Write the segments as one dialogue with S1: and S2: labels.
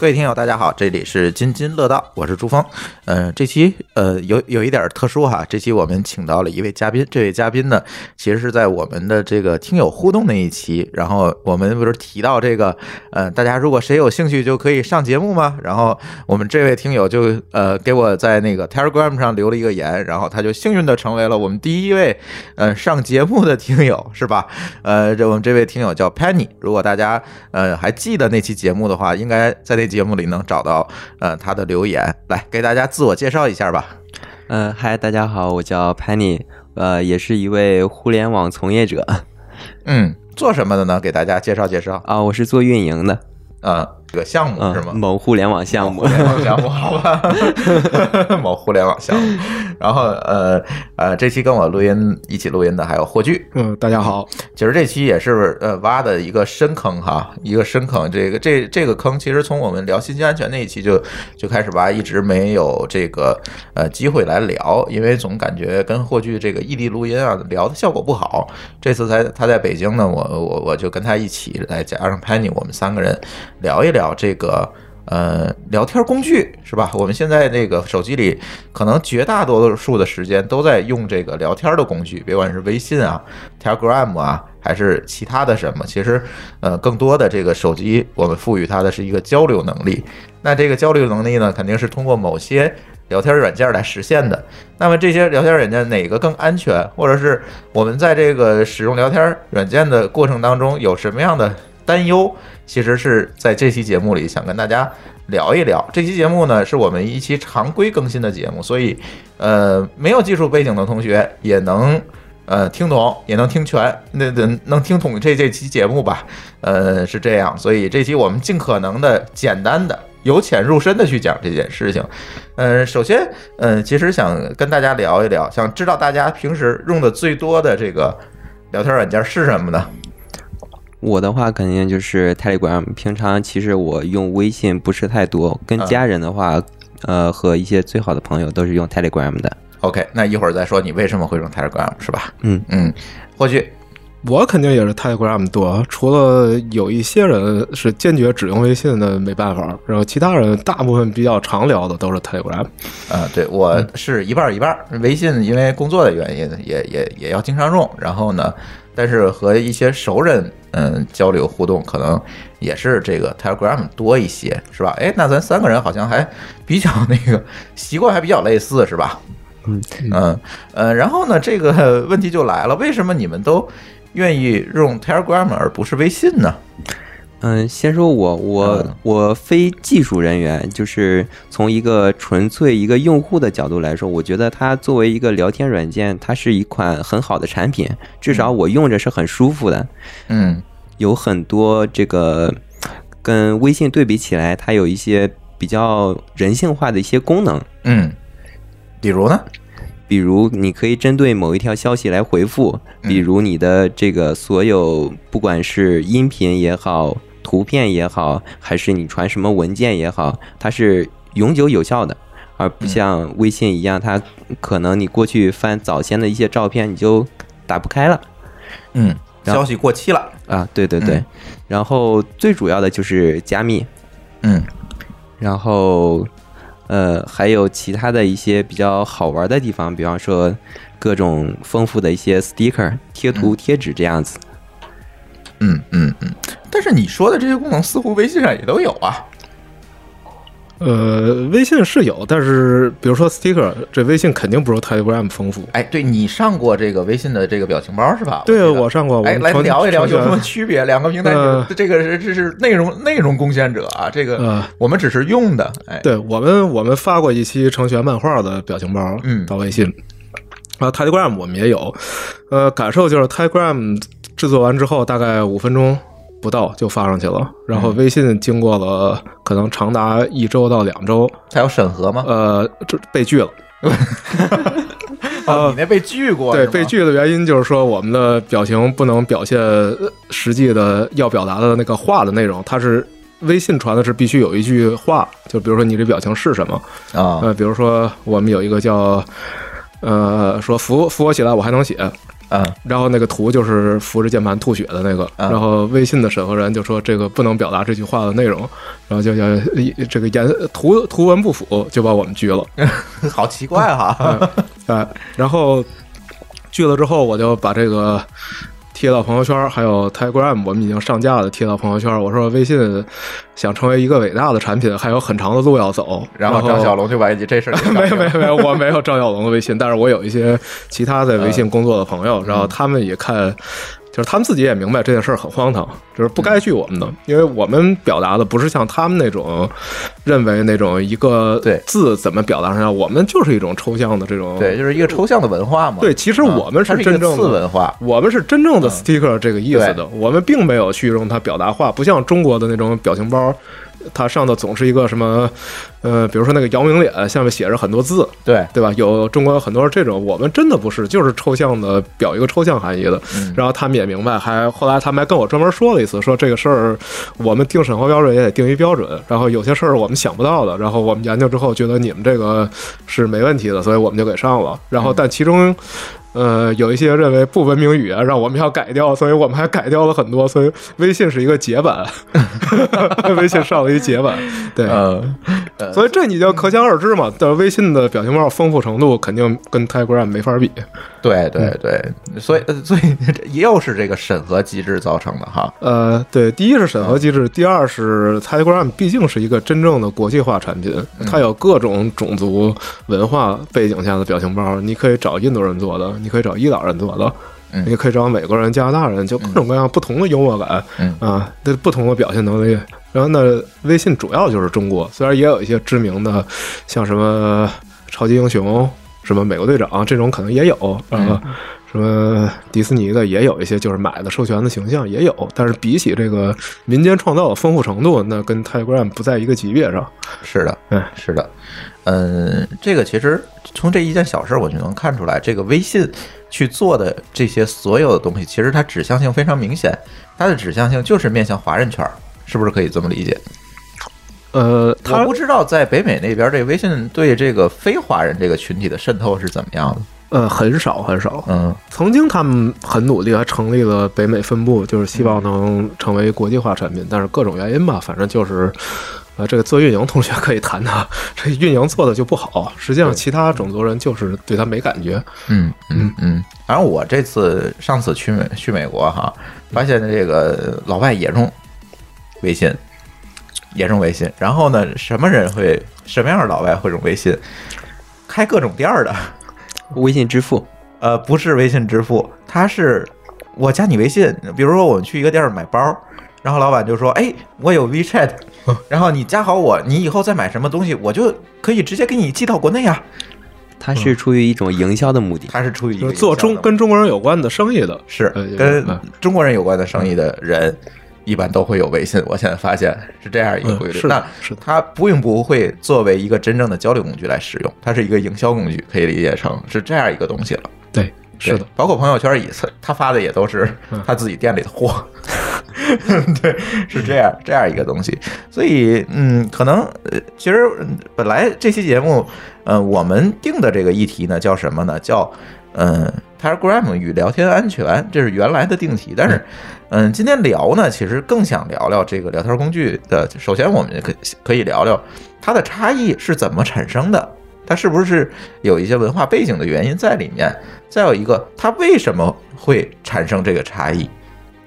S1: 各位听友，大家好，这里是津津乐道，我是朱峰。嗯、这期呃有有一点特殊哈，这期我们请到了一位嘉宾，这位嘉宾呢，其实是在我们的这个听友互动那一期，然后我们不是提到这个，呃，大家如果谁有兴趣就可以上节目吗？然后我们这位听友就呃给我在那个 Telegram 上留了一个言，然后他就幸运的成为了我们第一位呃上节目的听友，是吧？呃，这我们这位听友叫 Penny，如果大家呃还记得那期节目的话，应该在那节目里能找到呃他的留言，来给大家自我介绍一下吧。
S2: 嗯，嗨，大家好，我叫 Penny，呃，也是一位互联网从业者
S1: 嗯，做什么的呢？给大家介绍介绍。
S2: 啊，我是做运营的，
S1: 啊，这个项目
S2: 嗯
S1: 是吗？
S2: 某互联网项目
S1: 互。联网项目，好吧，某互联网项目。然后呃呃，这期跟我录音一起录音的还有霍炬。
S3: 嗯，大家好。
S1: 其实这期也是呃挖的一个深坑哈，一个深坑。这个这这个坑，其实从我们聊信息安全那一期就就开始挖，一直没有这个呃机会来聊，因为总感觉跟霍炬这个异地录音啊聊的效果不好。这次才他在北京呢，我我我就跟他一起来加上 Penny，我们三个人聊一聊聊这个。呃，聊天工具是吧？我们现在这个手机里，可能绝大多数的时间都在用这个聊天的工具，别管是微信啊、Telegram 啊，还是其他的什么。其实，呃，更多的这个手机，我们赋予它的是一个交流能力。那这个交流能力呢，肯定是通过某些聊天软件来实现的。那么这些聊天软件哪个更安全，或者是我们在这个使用聊天软件的过程当中有什么样的担忧？其实是在这期节目里想跟大家聊一聊。这期节目呢，是我们一期常规更新的节目，所以呃，没有技术背景的同学也能呃听懂，也能听全，那能能听懂这这期节目吧？呃，是这样，所以这期我们尽可能的简单的。由浅入深的去讲这件事情，呃，首先，呃，其实想跟大家聊一聊，想知道大家平时用的最多的这个聊天软件是什么呢？
S2: 我的话肯定就是 Telegram，平常其实我用微信不是太多，跟
S1: 嗯
S2: 家人的话，呃，和一些最好的朋友都是用 Telegram 的。
S1: OK，那一会儿再说你为什么会用 Telegram 是吧？
S2: 嗯
S1: 嗯，或许
S3: 我肯定也是 Telegram 多，除了有一些人是坚决只用微信的，没办法。然后其他人大部分比较常聊的都是 Telegram。
S1: 啊，对我是一半儿一半儿。微信因为工作的原因，也也也要经常用。然后呢，但是和一些熟人嗯交流互动，可能也是这个 Telegram 多一些，是吧？哎，那咱三个人好像还比较那个习惯还比较类似，是吧？
S2: 嗯
S1: 嗯呃，然后呢，这个问题就来了，为什么你们都愿意用 Telegram 而不是微信呢？
S2: 嗯，先说我，我
S1: 嗯。
S2: 我非技术人员，就是从一个纯粹一个用户的角度来说，我觉得它作为一个聊天软件，它是一款很好的产品，至少我用着是很舒服的。
S1: 嗯。
S2: 有很多这个跟微信对比起来，它有一些比较人性化的一些功能，
S1: 嗯，比如呢？
S2: 比如你可以针对某一条消息来回复，比如你的这个所有不管是音频也好、图片也好，还是你传什么文件也好，它是永久有效的。而不像微信一样，它可能你过去翻早先的一些照片，你就打不开了。
S1: 嗯，消息过期了。
S2: 啊，对对对，
S1: 嗯
S2: 然后最主要的就是加密，
S1: 嗯
S2: 然后呃还有其他的一些比较好玩的地方，比方说各种丰富的一些 sticker 贴图、贴纸这样子。
S1: 嗯嗯嗯嗯。但是你说的这些功能似乎微信上也都有啊。
S3: 呃，微信是有，但是比如说 sticker，这微信肯定不如 Telegram 丰富。
S1: 哎，对你上过这个微信的这个表情包是吧？
S3: 对，我上过。我
S1: 哎，来聊一聊有什么 区别？两个平台
S3: 呃
S1: 这个是这是内容内容贡献者啊，这个
S3: 呃
S1: 我们只是用的。哎，
S3: 对我们，我们发过一期程序员漫画的表情包，
S1: 嗯
S3: 到微信。然后 Telegram 我们也有，呃，感受就是 Telegram 制作完之后大概五分钟不到就发上去了，然后微信经过了可能长达一周到两周，
S1: 还有审核吗？
S3: 呃，这被拒了。
S1: 哦，你那被拒过？
S3: 对，被拒的原因就是说我们的表情不能表现呃实际的要表达的那个话的内容，它是微信传的是必须有一句话，就比如说你这表情是什么，
S1: 啊
S3: 呃，比如说我们有一个叫呃说扶扶我起来我还能写，
S1: 嗯
S3: 然后那个图就是扶着键盘吐血的那个，
S1: 嗯
S3: 然后微信的审核人就说这个不能表达这句话的内容，然后就要这个言图图文不符，就把我们拒了。
S1: 好奇怪哈。
S3: 哎，然后拒了之后，我就把这个贴到朋友圈，还有 Telegram 我们已经上架了贴到朋友圈。我说微信想成为一个伟大的产品，还有很长的路要走。
S1: 然
S3: 然
S1: 后张小龙就把你这事儿
S3: 没有没
S1: 有
S3: 有没有，我没有张小龙的微信，但是我有一些其他在微信工作的朋友，然后他们也看，就是他们自己也明白这件事儿很荒唐，就是不该去我们的，因为我们表达的不是像他们那种认为那种一个
S1: 对
S3: 字怎么表达上，我们就是一种抽象的这种
S1: 对，就是一个抽象的文化嘛。
S3: 对，其实
S1: 啊
S3: 我们
S1: 它是
S3: 真正
S1: 次文。化。
S3: 我们是真正的 sticker 这个意思的
S1: 对，
S3: 我们并没有去用它表达化，不像中国的那种表情包，它上头总是一个什么，呃，比如说那个姚明脸，下面写着很多字，
S1: 对，
S3: 对吧？有中国有很多这种，我们真的不是，就是抽象的表一个抽象含义的。
S1: 嗯
S3: 然后他们也明白，还后来他们还跟我专门说了一次，说这个事儿我们定审核标准也得定一标准，然后有些事儿我们想不到的，然后我们研究之后觉得你们这个是没问题的，所以我们就给上了。然后但其中。呃，有一些认为不文明语言让我们要改掉，所以我们还改掉了很多。所以微信是一个解版，微信上了一解版，对，
S1: 呃，
S3: 所以这你就可想而知嘛。但微信的表情包丰富程度肯定跟 Telegram 没法比。
S1: 对对对，所以呃所以也又是这个审核机制造成的哈。
S3: 呃，对，第一是审核机制，第二是 Telegram 毕竟是一个真正的国际化产品，它有各种种族文化背景下的表情包，你可以找印度人做的，你可以找伊朗人做的。
S1: 嗯
S3: 你可以找美国人、加拿大人，就各种各样不同的幽默感，
S1: 嗯
S3: 啊，对不同的表现能力。然后呢，微信主要就是中国，虽然也有一些知名的，像什么超级英雄、什么美国队长这种可能也有，啊，什么迪士尼的也有一些，就是买的授权的形象也有，但是比起这个民间创造的丰富程度，那跟 Telegram 不在一个级别上。
S1: 是的，
S3: 嗯，
S1: 是的，嗯，这个其实从这一件小事儿我就能看出来，这个微信去做的这些所有的东西，其实它指向性非常明显，它的指向性就是面向华人圈儿，是不是可以这么理解？
S3: 呃，
S1: 我不知道在北美那边，这微信对这个非华人这个群体的渗透是怎么样的？
S3: 呃很少很少，
S1: 嗯
S3: 曾经他们很努力，还成立了北美分部，就是希望能成为国际化产品。但是各种原因吧，反正就是，呃，这个做运营同学可以谈谈，这运营做的就不好。实际上，其他种族人就是对他没感觉。
S1: 嗯嗯嗯。反正我这次上次去美去美国哈，发现这个老外也用微信，也用微信。然后呢，什么人会什么样的老外会用微信？开各种店儿的，
S2: 微信支付，
S1: 呃，不是微信支付，他是我加你微信。比如说我们去一个店儿买包，然后老板就说：“哎，我有 WeChat，然后你加好我，你以后再买什么东西，我就可以直接给你寄到国内啊。
S2: 他是出于一种营销的目的”。
S1: 他是出于一个
S3: 做中跟中国人有关的生意的，
S1: 是
S3: 呃
S1: 跟
S3: 嗯
S1: 中国人有关的生意的人，一般都会有微信。我现在发现是这样一个规律。
S3: 嗯是
S1: 那
S3: 是的
S1: 它并不会作为一个真正的交流工具来使用，它是一个营销工具，可以理解成是这样一个东西了。
S3: 对，是的，，
S1: 包括朋友圈也是，他发的也都是
S3: 嗯
S1: 他自己店里的货。对，是这样这样一个东西。所以，嗯，可能呃，其实嗯本来这期节目，呃，我们定的这个议题呢，叫什么呢？叫嗯，Telegram 与聊天安全，这是原来的定题。但是，嗯，今天聊呢，其实更想聊聊这个聊天工具的。首先，我们可可以聊聊它的差异是怎么产生的。它是不是有一些文化背景的原因在里面？再有一个，它为什么会产生这个差异，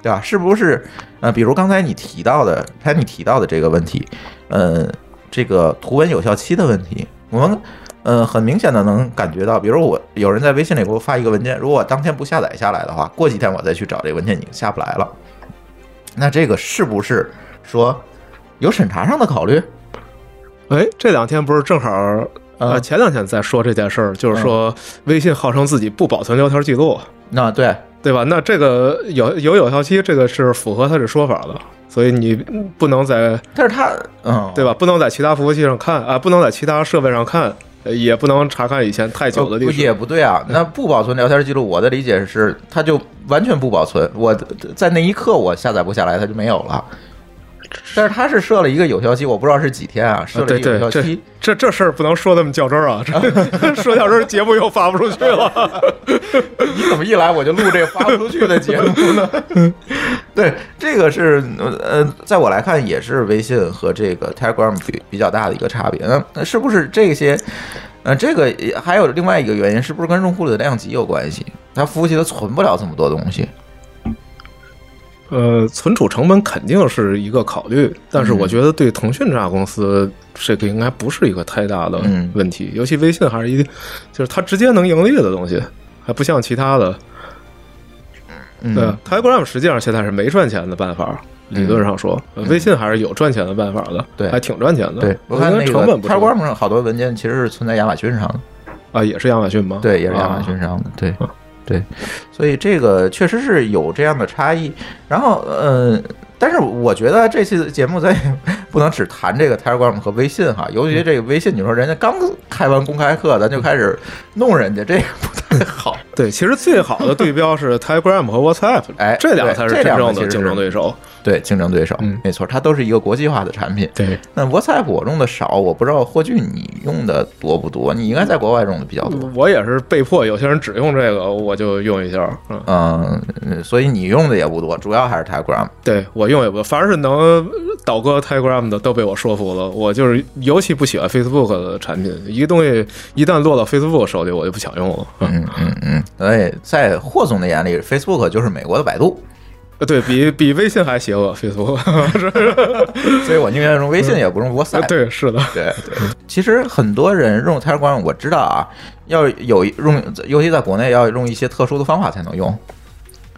S1: 对吧？是不是呃，比如刚才你提到的，才你提到的这个问题，呃，这个图文有效期的问题。我们呃很明显的能感觉到，比如我有人在微信里给我发一个文件，如果我当天不下载下来的话，过几天我再去找这个文件已经下不来了。那这个是不是说有审查上的考虑？
S3: 哎，这两天不是正好呃，前两天在说这件事儿，就是说微信号称自己不保存聊天记录，
S1: 那对，
S3: 对吧？那这个有有有效期，这个是符合他这说法的，所以你不能在
S1: 但是他嗯，
S3: 对吧？不能在其他服务器上看啊，不能在其他设备上看，呃也不能查看以前太久的历史。
S1: 不也不对啊，那不保存聊天记录，我的理解是，它就完全不保存。我在那一刻我下载不下来，它就没有了。但是他是设了一个有效期，我不知道是几天啊，设了一个有效期。
S3: 这这事儿不能说那么较真儿啊，这 说较真儿节目又发不出去了。
S1: 你怎么一来我就录这个发不出去的节目呢？对，这个是呃，在我来看也是微信和这个 Telegram 比比较大的一个差别。那那是不是这些？呃，这个也还有另外一个原因，是不是跟用户的量级有关系？它服务器它存不了这么多东西。
S3: 呃，存储成本肯定是一个考虑，但是我觉得对腾讯这家公司，这个应该不是一个太大的
S1: 嗯
S3: 问题。尤其微信还是一个，就是它直接能盈利的东西，还不像其他的。
S1: 嗯
S3: 对，Telegram 实际上现在是没赚钱的办法，理论上说，呃微信还是有赚钱的办法的，
S1: 对
S3: 还挺赚钱的。
S1: 对，我看那个
S3: 成本不是
S1: Telegram 上好多文件其实是存在亚马逊上的。
S3: 啊，也是亚马逊吗？
S1: 对，也是亚马逊
S3: 啊
S1: 上的，对，对，所以这个确实是有这样的差异。然后，呃，但是我觉得这期节目咱也不能只谈这个 Telegram 和微信哈，尤其这个微信，你说人家刚开完公开课，咱就开始弄人家，这个不太 好。
S3: 对，其实最好的对标是 Telegram 和 WhatsApp，
S1: 哎
S3: 这俩
S1: 对这
S3: 才是真正的竞争对手。
S1: 对，竞争对手，
S3: 嗯
S1: 没错，它都是一个国际化的产品。
S3: 对，
S1: 那 WhatsApp 我用的少，我不知道霍炬你用的多不多，你应该在国外用的比较多。
S3: 我也是被迫，有些人只用这个，我就用一下。嗯，
S1: 嗯，所以你用的也不多，主要还是 Telegram。
S3: 对我用也不，反正是能倒戈 Telegram 的都被我说服了。我就是尤其不喜欢 Facebook 的产品，一个东西一旦落到 Facebook 手里，我就不想用了。嗯，
S1: 嗯嗯嗯，所以在霍总的眼里，Facebook 就是美国的百度，
S3: 对比比微信还邪恶，Facebook。
S1: 所以我宁愿用微信也不用 WhatsApp。
S3: 对，是的，
S1: 对对，其实很多人用 Telegram，我知道啊，要有用，尤其在国内要用一些特殊的方法才能用，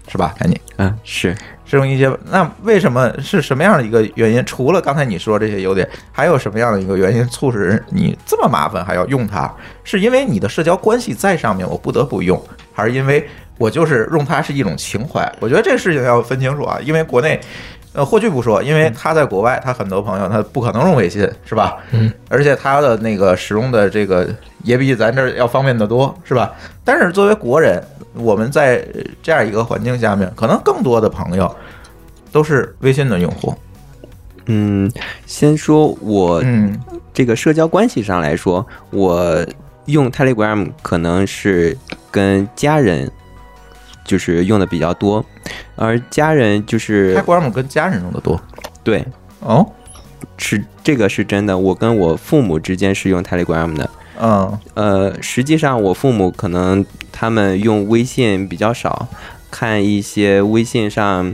S1: 是吧？赶紧
S2: 嗯，是
S1: 是用一些，那为什么是什么样的一个原因？除了刚才你说这些优点，还有什么样的一个原因促使你这么麻烦还要用它？是因为你的社交关系在上面，我不得不用，还是因为我就是用它是一种情怀？我觉得这个事情要分清楚啊，因为国内。呃，霍炬不说，因为他在国外，他很多朋友他不可能用微信，是吧？
S3: 嗯，
S1: 而且他的那个使用的这个也比咱这儿要方便得多，是吧？但是作为国人，我们在这样一个环境下面，可能更多的朋友都是微信的用户。
S2: 嗯，先说我
S1: 嗯
S2: 这个社交关系上来说，我用 Telegram 可能是跟家人就是用的比较多，而家人就是
S1: ，Telegram 跟家人用的多
S2: 对
S1: 哦。
S2: 是这个是真的，我跟我父母之间是用 Telegram 的。
S1: 嗯。
S2: 呃，实际上我父母可能他们用微信比较少，看一些微信上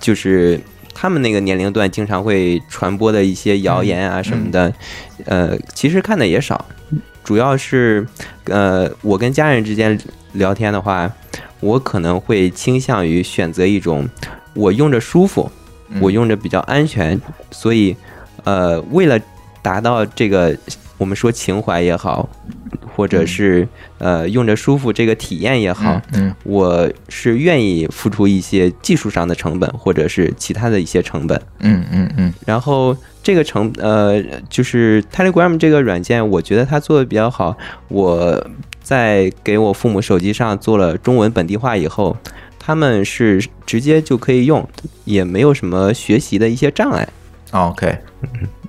S2: 就是他们那个年龄段经常会传播的一些谣言啊什么的，呃，其实看的也少，主要是呃我跟家人之间聊天的话，我可能会倾向于选择一种我用着舒服，
S1: 嗯。
S2: 我用着比较安全，所以呃，为了达到这个我们说情怀也好，或者是呃用着舒服这个体验也好，
S1: 嗯
S2: 我是愿意付出一些技术上的成本，或者是其他的一些成本。
S1: 嗯嗯嗯
S2: 然后这个成呃，就是 Telegram 这个软件，我觉得它做的比较好。我在给我父母手机上做了中文本地化以后，他们是直接就可以用，也没有什么学习的一些障碍。
S1: ，OK，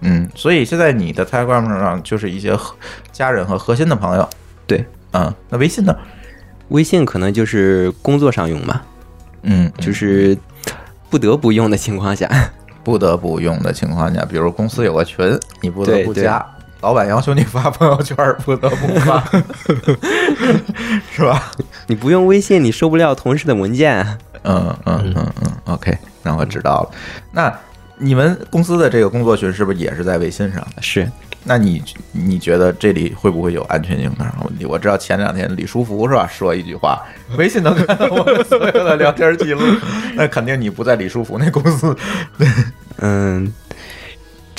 S1: 嗯，所以现在你的 Telegram 上就是一些核家人和核心的朋友。
S2: 对，
S1: 嗯，那微信呢？
S2: 微信可能就是工作上用吧，
S1: 嗯，
S2: 就是不得不用的情况下，
S1: 不得不用的情况下，比如公司有个群，你不得不加，老板要求你发朋友圈，不得不发，是吧？
S2: 你不用微信，你收不了同事的文件啊。
S1: 嗯嗯嗯嗯，OK，那我知道了。那你们公司的这个工作群是不是也是在微信上？
S2: 是
S1: 那你你觉得这里会不会有安全性上的问题？我知道前两天李书福是吧说一句话，微信能看到我们所有的聊天记录，那肯定你不在李书福那公司。
S2: 嗯，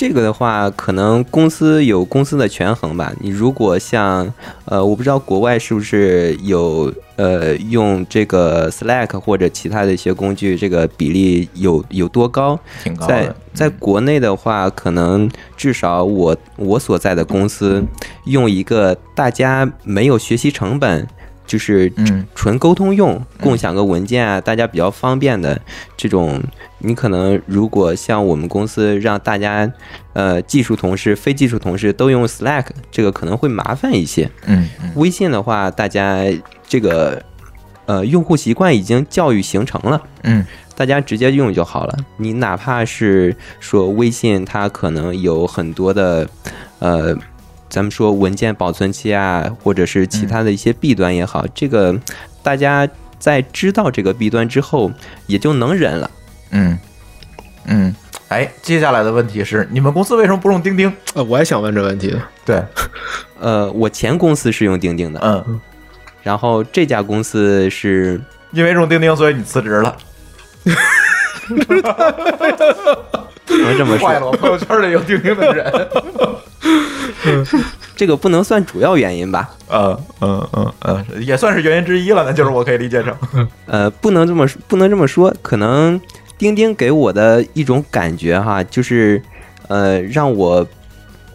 S2: 这个的话，可能公司有公司的权衡吧。你如果像呃，我不知道国外是不是有呃用这个 Slack 或者其他的一些工具，这个比例有有多高？
S1: 挺高
S2: 在
S1: 的，
S2: 在国内的话，可能至少我我所在的公司用一个大家没有学习成本，就是
S1: 嗯
S2: 纯沟通用，共享个文件啊，大家比较方便的这种。你可能如果像我们公司让大家，呃，技术同事、非技术同事都用 Slack，这个可能会麻烦一些。
S1: 嗯嗯
S2: 微信的话，大家这个呃用户习惯已经教育形成了。
S1: 嗯
S2: 大家直接用就好了。你哪怕是说微信，它可能有很多的，呃，咱们说文件保存期啊，或者是其他的一些弊端也好，这个大家在知道这个弊端之后，也就能忍了。
S1: 嗯嗯。哎，接下来的问题是，你们公司为什么不用钉钉？
S3: 呃，我也想问这问题。
S1: 对，
S2: 呃，我前公司是用钉钉的，
S1: 嗯，
S2: 然后这家公司是
S1: 因为用钉钉，所以你辞职了。
S2: 不能这么
S1: 坏了，
S2: 说，
S1: 我朋友圈里有钉钉的人。
S2: 这个不能算主要原因吧？
S1: 呃嗯嗯嗯，也算是原因之一了，那就是我可以理解成。
S2: 呃，不能这么说，不能这么说。可能钉钉给我的一种感觉哈，就是呃，让我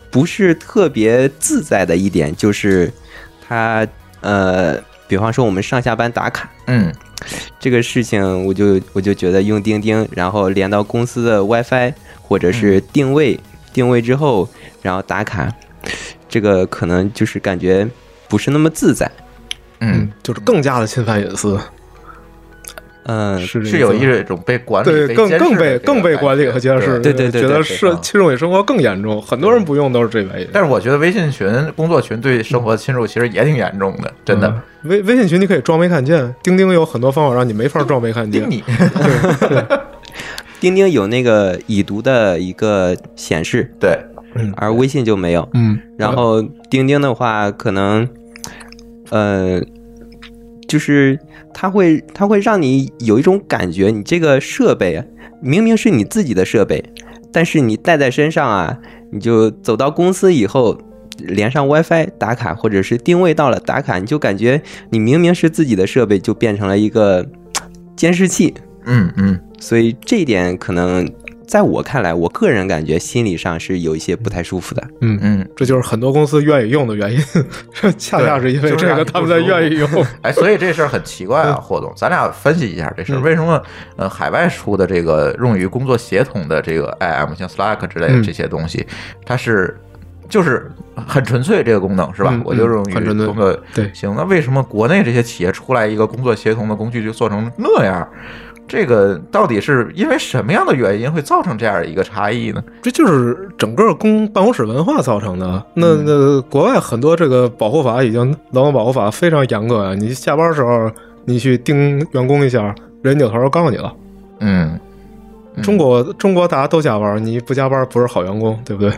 S2: 不是特别自在的一点，就是它呃，比方说我们上下班打卡
S1: 嗯
S2: 这个事情，我就我就觉得用钉钉，然后连到公司的 WiFi 或者是定位，定位之后，然后打卡，这个可能就是感觉不是那么自在。
S1: 嗯，，
S3: 就是更加的侵犯隐私，
S2: 嗯，
S3: 是
S1: 是有一种被管理、
S3: 对，更更被更被管理和监视，
S2: 对对对
S3: 觉得
S2: 对
S3: 是
S1: 对
S3: 侵入你生活更严重，很多人不用都是这原因。
S1: 但是我觉得微信群、工作群对生活的侵入其实也挺严重的，真的。
S3: 嗯微微信群你可以装没看见，钉钉有很多方法让你没法装没看见
S1: 盯。你，
S2: 钉钉有那个已读的一个显示，
S1: 对，
S2: 而微信就没有。
S3: 嗯，
S2: 然后钉钉的话，可能，呃，就是它会它会让你有一种感觉，你这个设备啊明明是你自己的设备，但是你带在身上啊，你就走到公司以后。连上 WiFi 打卡，或者是定位到了打卡，你就感觉你明明是自己的设备，就变成了一个 监视器。
S1: 嗯嗯
S2: 所以这一点可能在我看来，我个人感觉心理上是有一些不太舒服的。
S3: 嗯，
S1: 嗯。
S3: 这就是很多公司愿意用的原因，恰恰是因为这个他们才愿意用。
S1: 哎，所以这事儿很奇怪啊，霍总，咱俩分析一下这事儿，
S3: 嗯
S1: 为什么呃海外出的这个用于工作协同的这个 IM，像 Slack 之类的
S3: 嗯
S1: 这些东西，它是就是很纯粹这个功能是吧？
S3: 嗯
S1: 我就用于
S3: 很纯粹
S1: 工作
S3: 对
S1: 行，那为什么国内这些企业出来一个工作协同的工具就做成那样？这个到底是因为什么样的原因会造成这样一个差异呢？
S3: 这就是整个公办公室文化造成的。那
S1: 嗯
S3: 那国外很多这个保护法已经劳动保护法非常严格啊，你下班时候你去盯员工一下，人扭头告你了。
S1: 嗯，嗯
S3: 中国中国大家都加班，你不加班不是好员工，对不对？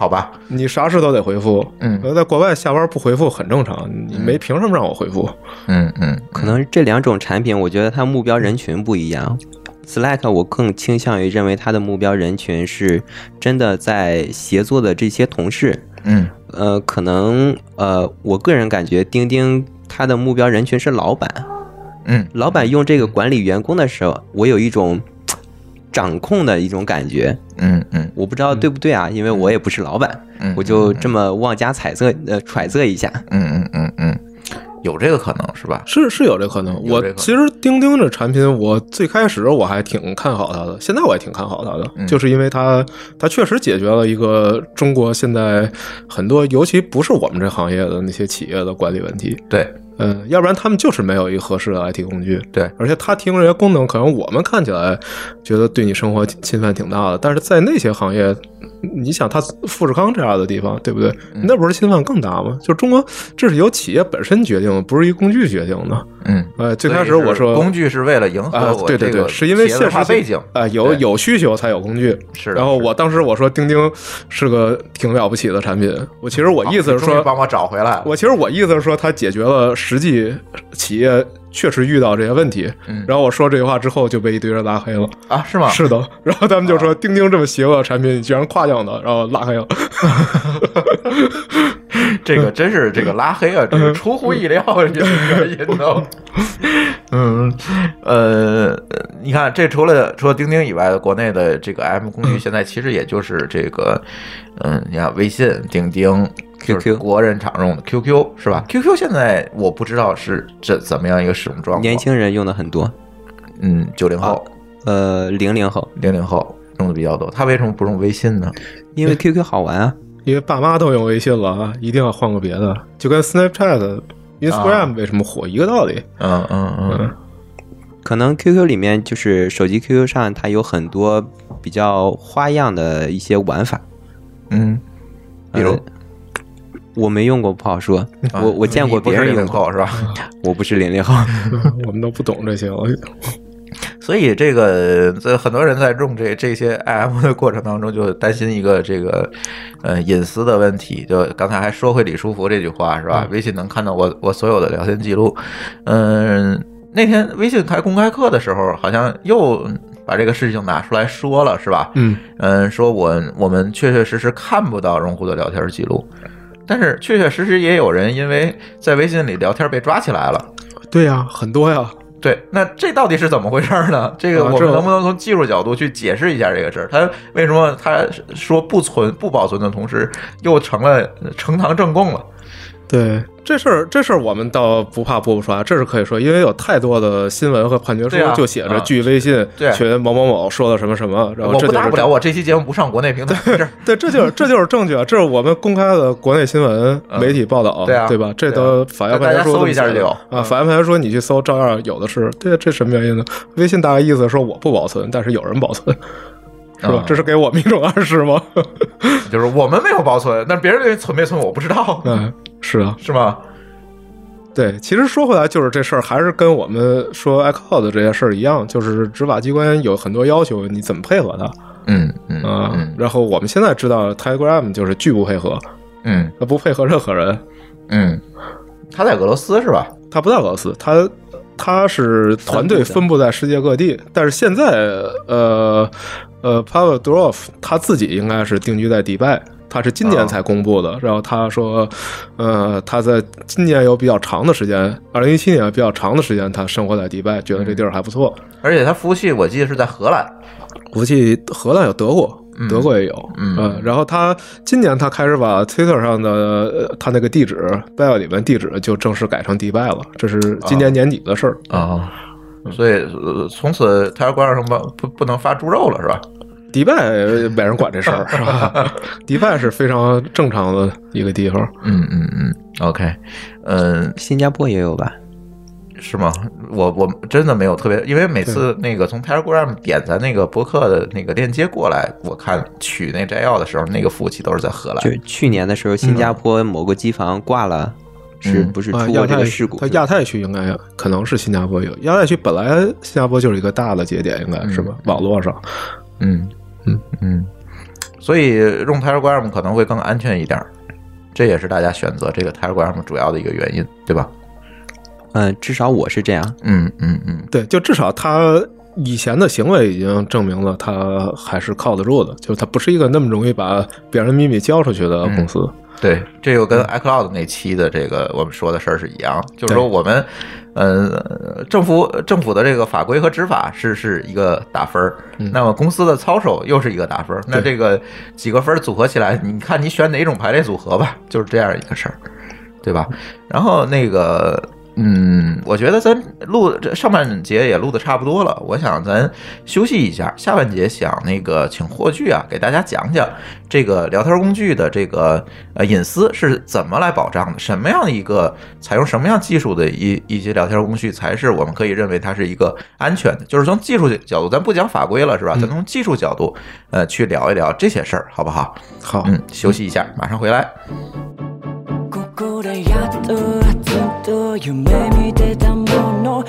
S1: 好吧，
S3: 你啥事都得回复。
S1: 嗯
S3: 呃在国外下班不回复很正常，你没凭什么让我回复。
S1: 嗯嗯，
S2: 可能这两种产品，我觉得它目标人群不一样。Slack 我更倾向于认为它的目标人群是真的在协作的这些同事。
S1: 嗯
S2: 呃，可能呃，我个人感觉钉钉它的目标人群是老板。
S1: 嗯
S2: 老板用这个管理员工的时候，我有一种嘖掌控的一种感觉。
S1: 嗯嗯
S2: 我不知道对不对啊，因为我也不是老板，
S1: 嗯，
S2: 我就这么妄加揣测呃揣测一下。
S1: 嗯嗯嗯嗯，有这个可能是吧？
S3: 是是有这可能。
S1: 有这可能
S3: 我其实钉钉这产品，我最开始我还挺看好它的，现在我也挺看好它的，
S1: 嗯
S3: 就是因为它它确实解决了一个中国现在很多，尤其不是我们这行业的那些企业的管理问题。
S1: 对
S3: 嗯，要不然他们就是没有一个合适的 IT 工具。
S1: 对，
S3: 而且它提供这些功能，可能我们看起来觉得对你生活侵犯挺大的，但是在那些行业，你想，它富士康这样的地方，对不对？
S1: 嗯
S3: 那不是侵犯更大吗？就中国，这是由企业本身决定的，不是一工具决定的。
S1: 嗯，
S3: 呃，最开始我说
S1: 工具是为了迎合
S3: 啊，
S1: 我
S3: 对对对，
S1: 这个
S3: 是因为现实
S1: 背景
S3: 啊、有有需求才有工具。
S1: 是的
S3: 然后我当时我说钉钉是个挺了不起的产品，我其实我意思是说，
S1: 帮我找回来。
S3: 我其实我意思是说，它解决了实际企业确实遇到这些问题。
S1: 嗯
S3: 然后我说这句话之后就被一堆人拉黑了。
S1: 啊，是吗？
S3: 是的，然后他们就
S1: 啊
S3: 说钉钉这么邪恶的产品，你居然夸奖它，然后拉黑了。
S1: 这个真是这个拉黑啊，这是出乎意料的原因呢。嗯，呃，你看，这除了除了钉钉以外，国内的这个 M 工具现在其实也就是这个，嗯，你看微信、钉钉。就是
S2: QQ
S1: 国人常用的 QQ 是吧？QQ 现在我不知道是怎怎么样一个使用状况。
S2: 年轻人用的很多，
S1: 嗯，九零后、
S2: 呃，零零后，
S1: 零零后用的比较多。他为什么不用微信呢？
S2: 因为 QQ 好玩啊。
S3: 因为爸妈都用微信了啊，一定要换个别的，就跟 Snapchat、Instagram 为什么火一个道理。
S1: 嗯嗯嗯
S3: 嗯，
S2: 可能 QQ 里面就是手机 QQ 上，它有很多比较花样的一些玩法，
S1: 嗯，比如
S2: 呃我没用过，不好说。
S1: 啊
S2: 我我见过别人
S1: 零
S2: 用过，
S1: 是吧？
S2: 我不是零零后。
S3: 我们都不懂这些了。
S1: 所以这个在很多人在用这这些 IM 的过程当中，就担心一个这个呃隐私的问题。就刚才还说回李书福这句话是吧？微信能看到我我所有的聊天记录。嗯，那天微信开公开课的时候，好像又把这个事情拿出来说了是吧？
S3: 嗯
S1: 嗯，说我我们确确实实看不到用户的聊天记录。但是确确实实也有人因为在微信里聊天被抓起来了，
S3: 对呀，很多呀。
S1: 对，那这到底是怎么回事呢？这个我们能不能从技术角度去解释一下这个事儿？他为什么他说不存不保存的同时，又成了呈堂证供了？
S3: 对这事儿，这事儿我们倒不怕播不出来，这是可以说，因为有太多的新闻和判决书就写着
S1: 啊
S3: 据微信
S1: 对
S3: 群某某某说了什么什么，然后
S1: 我
S3: 这就是
S1: 不大不了，我这期节目不上国内平台，对
S3: 对，这就是这就是证据啊！这是我们公开的国内新闻
S1: 嗯
S3: 媒体报道，
S1: 对啊
S3: 对吧？这都法院判决书
S1: 搜一下就有
S3: 啊，
S1: 嗯
S3: 法院判决书你去搜，照样有的是。对，这什么原因呢？微信大概意思说我不保存，但是有人保存，是吧
S1: 啊？
S3: 这是给我们一种暗示吗？
S1: 就是我们没有保存，但别人存没存我不知道，
S3: 嗯，是啊，
S1: 是吗？
S3: 对。其实说回来，就是这事儿还是跟我们说 iCloud 这些事儿一样，就是执法机关有很多要求，你怎么配合他
S1: 嗯嗯
S3: 啊？
S1: 嗯
S3: 然后我们现在知道 Telegram 就是拒不配合，
S1: 嗯
S3: 他不配合任何人。
S1: 嗯，他在俄罗斯是吧？
S3: 他不在俄罗斯，他他是团队分布在世界各地，但是现在呃呃，Pavel Durov 他自己应该是定居在迪拜。他是今年才公布的，然后他说，呃，他在今年有比较长的时间，二零一七年比较长的时间，他生活在迪拜，觉得这地儿还不错。
S1: 而且他服务器我记得是在荷兰，
S3: 服务器荷兰有德国，
S1: 嗯。
S3: 德国也有，
S1: 嗯。
S3: 呃然后他今年他开始把 Twitter 上的呃他那个地址 bio 里面地址就正式改成迪拜了，这是今年年底的事儿。
S1: 啊，所以呃从此他要关上不不不能发猪肉了是吧？
S3: 迪拜没人管这事儿，是吧？迪拜是非常正常的一个地方。
S1: 嗯嗯嗯，OK，嗯，
S2: 新加坡也有吧？
S1: 是吗？我我真的没有特别，因为每次那个从 Telegram 点咱那个博客的那个链接过来，我看取那摘要的时候，那个服务器都是在荷兰
S2: 就。去年的时候，新加坡某个机房挂了，是不是
S3: 啊，
S2: 出过这个事故？
S3: 它亚太区应该可能是新加坡有，亚太区本来新加坡就是一个大的节点，应该是吧？网络上，
S1: 嗯
S3: 嗯
S1: 嗯，所以用 Telegram 可能会更安全一点儿，这也是大家选择这个 Telegram 主要的一个原因，对吧？
S2: 嗯，至少我是这样。
S1: 嗯嗯嗯
S3: 对，就至少他以前的行为已经证明了他还是靠得住的，就是他不是一个那么容易把别人秘密交出去的公司。
S1: 对，这又跟 iCloud 那期的这个我们说的事儿是一样，就是说我们，呃，政府政府的这个法规和执法是是一个打分儿，那么公司的操守又是一个打分儿，那这个几个分儿组合起来，你看你选哪种排列组合吧，就是这样一个事儿，对吧？然后那个。嗯，我觉得咱录这上半节也录的差不多了，我想咱休息一下，下半节想那个请霍炬啊给大家讲讲这个聊天工具的这个呃隐私是怎么来保障的，什么样一个采用什么样技术的一一些聊天工具才是我们可以认为它是一个安全的，就是从技术角度，咱不讲法规了是吧？咱从技术角度呃去聊一聊这些事儿，好不好？
S3: 好，
S1: 嗯，休息一下，马上回来。
S4: と夢見てたもの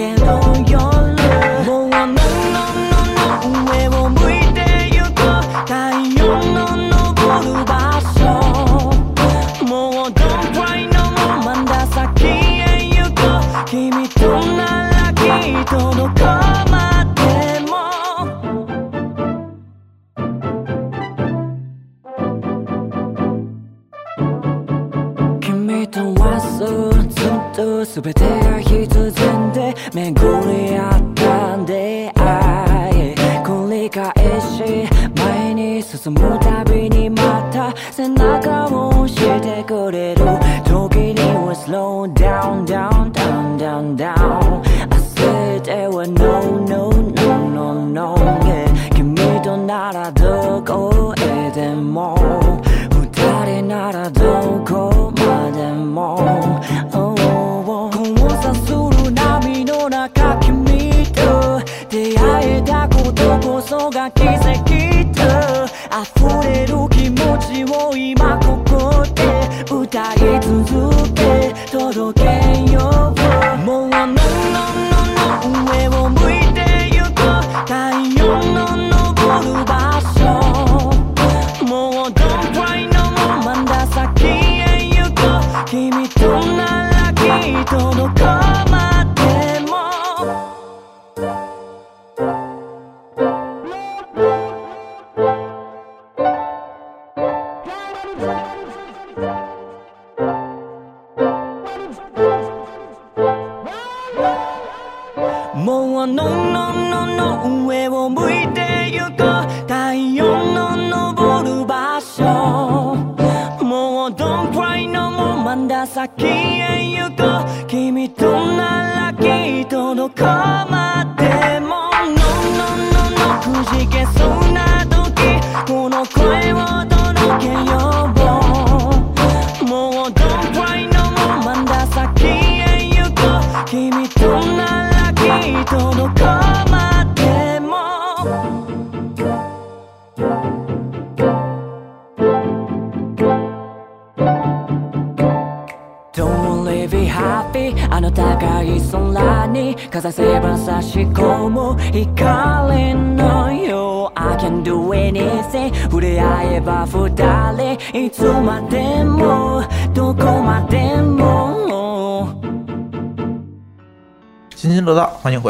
S4: けの夜もう no no no 上を向いてゆく太陽の昇る場所もう Don't cry no more まだ先へ行く君とならきっとどこまでも君とはそうずっと全てが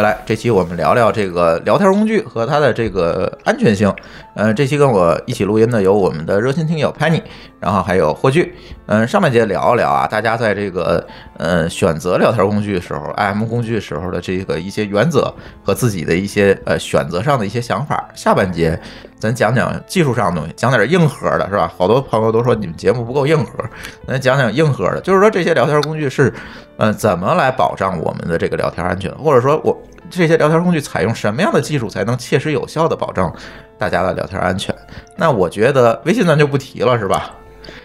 S1: 来。这期我们聊聊这个聊天工具和它的这个安全性。呃，这期跟我一起录音的有我们的热心听友 Penny，然后还有霍炬。嗯、上半节聊一聊啊，大家在这个呃选择聊天工具时候，IM 工具时候的这个一些原则和自己的一些呃选择上的一些想法。下半节咱讲讲技术上的东西，讲点硬核的，是吧？好多朋友都说你们节目不够硬核，咱讲讲硬核的，就是说这些聊天工具是呃怎么来保障我们的这个聊天安全，或者说我这些聊天工具采用什么样的技术才能切实有效的保障大家的聊天安全？那我觉得微信咱就不提了，是吧？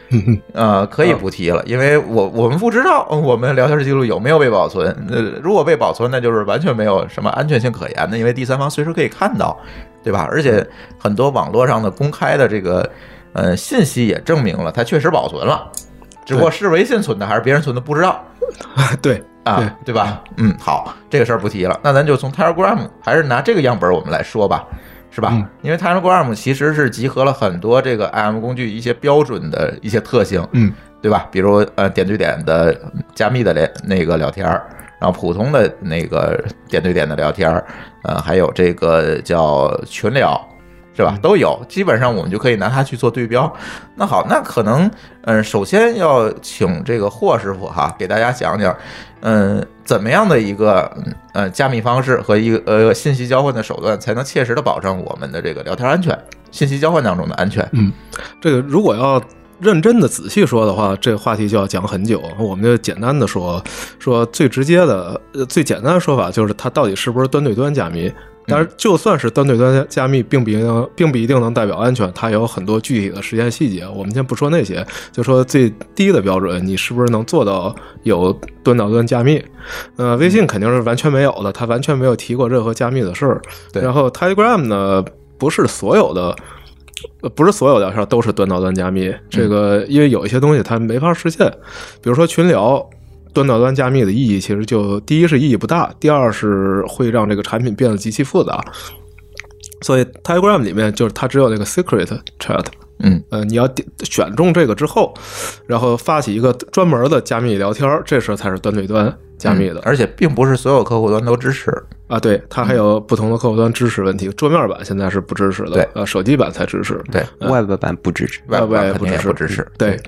S1: 呃，可以不提了，因为我我们不知道我们聊天记录有没有被保存。呃，如果被保存，那就是完全没有什么安全性可言的，因为第三方随时可以看到，对吧？而且很多网络上的公开的这个呃信息也证明了它确实保存了，只不过是微信存的还是别人存的不知道。
S3: 对，
S1: 啊，对吧？嗯，好，这个事儿不提了。那咱就从 Telegram 还是拿这个样本我们来说吧，是吧？
S3: 嗯
S1: 因为 Telegram 其实是集合了很多这个 IM 工具一些标准的一些特性，
S3: 嗯，
S1: 对吧？比如呃点对点的加密的连那个聊天儿，然后普通的那个点对点的聊天儿，呃，还有这个叫群聊。是吧？都有，基本上我们就可以拿它去做对标。那好，那可能，嗯、首先要请这个霍师傅哈，给大家讲讲，嗯、怎么样的一个嗯呃加密方式和一个呃信息交换的手段，才能切实的保证我们的这个聊天安全、信息交换当中的安全？
S3: 嗯这个如果要认真的仔细说的话，这个话题就要讲很久。我们就简单的说，说最直接的、呃最简单的说法就是它到底是不是端对端加密。但是，就算是端对端加密，并不一定，并不一定能代表安全，它有很多具体的实现细节。我们先不说那些，就说最低的标准，你是不是能做到有端到端加密？呃，微信肯定是完全没有的，它完全没有提过任何加密的事儿。然后 Telegram 呢，不是所有的。呃不是所有聊天都是端到端加密，这个因为有一些东西它没法实现，比如说群聊。端到端加密的意义其实就第一是意义不大，第二是会让这个产品变得极其复杂。所以 Telegram 里面就是它只有那个 secret chat，
S1: 嗯，
S3: 呃，你要点选中这个之后，然后发起一个专门的加密聊天，这时候才是端对端加密的、
S1: 嗯而且并不是所有客户端都支持。
S3: 啊。对，它还有不同的客户端支持问题，桌面版现在是不支持的，
S1: 对
S3: 呃，手机版才支持。
S1: 对
S2: ，Web 版不支持。
S1: 外部版
S3: 外
S1: 肯定也不支持。
S3: 对。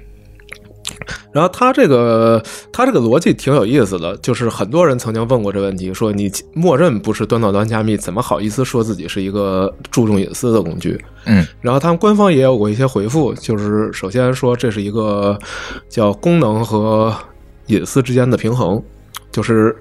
S3: 然后它这个它这个逻辑挺有意思的，就是很多人曾经问过这问题，说你默认不是端到端加密，怎么好意思说自己是一个注重隐私的工具？
S1: 嗯，
S3: 然后他们官方也有过一些回复，就是首先说这是一个叫功能和隐私之间的平衡，就是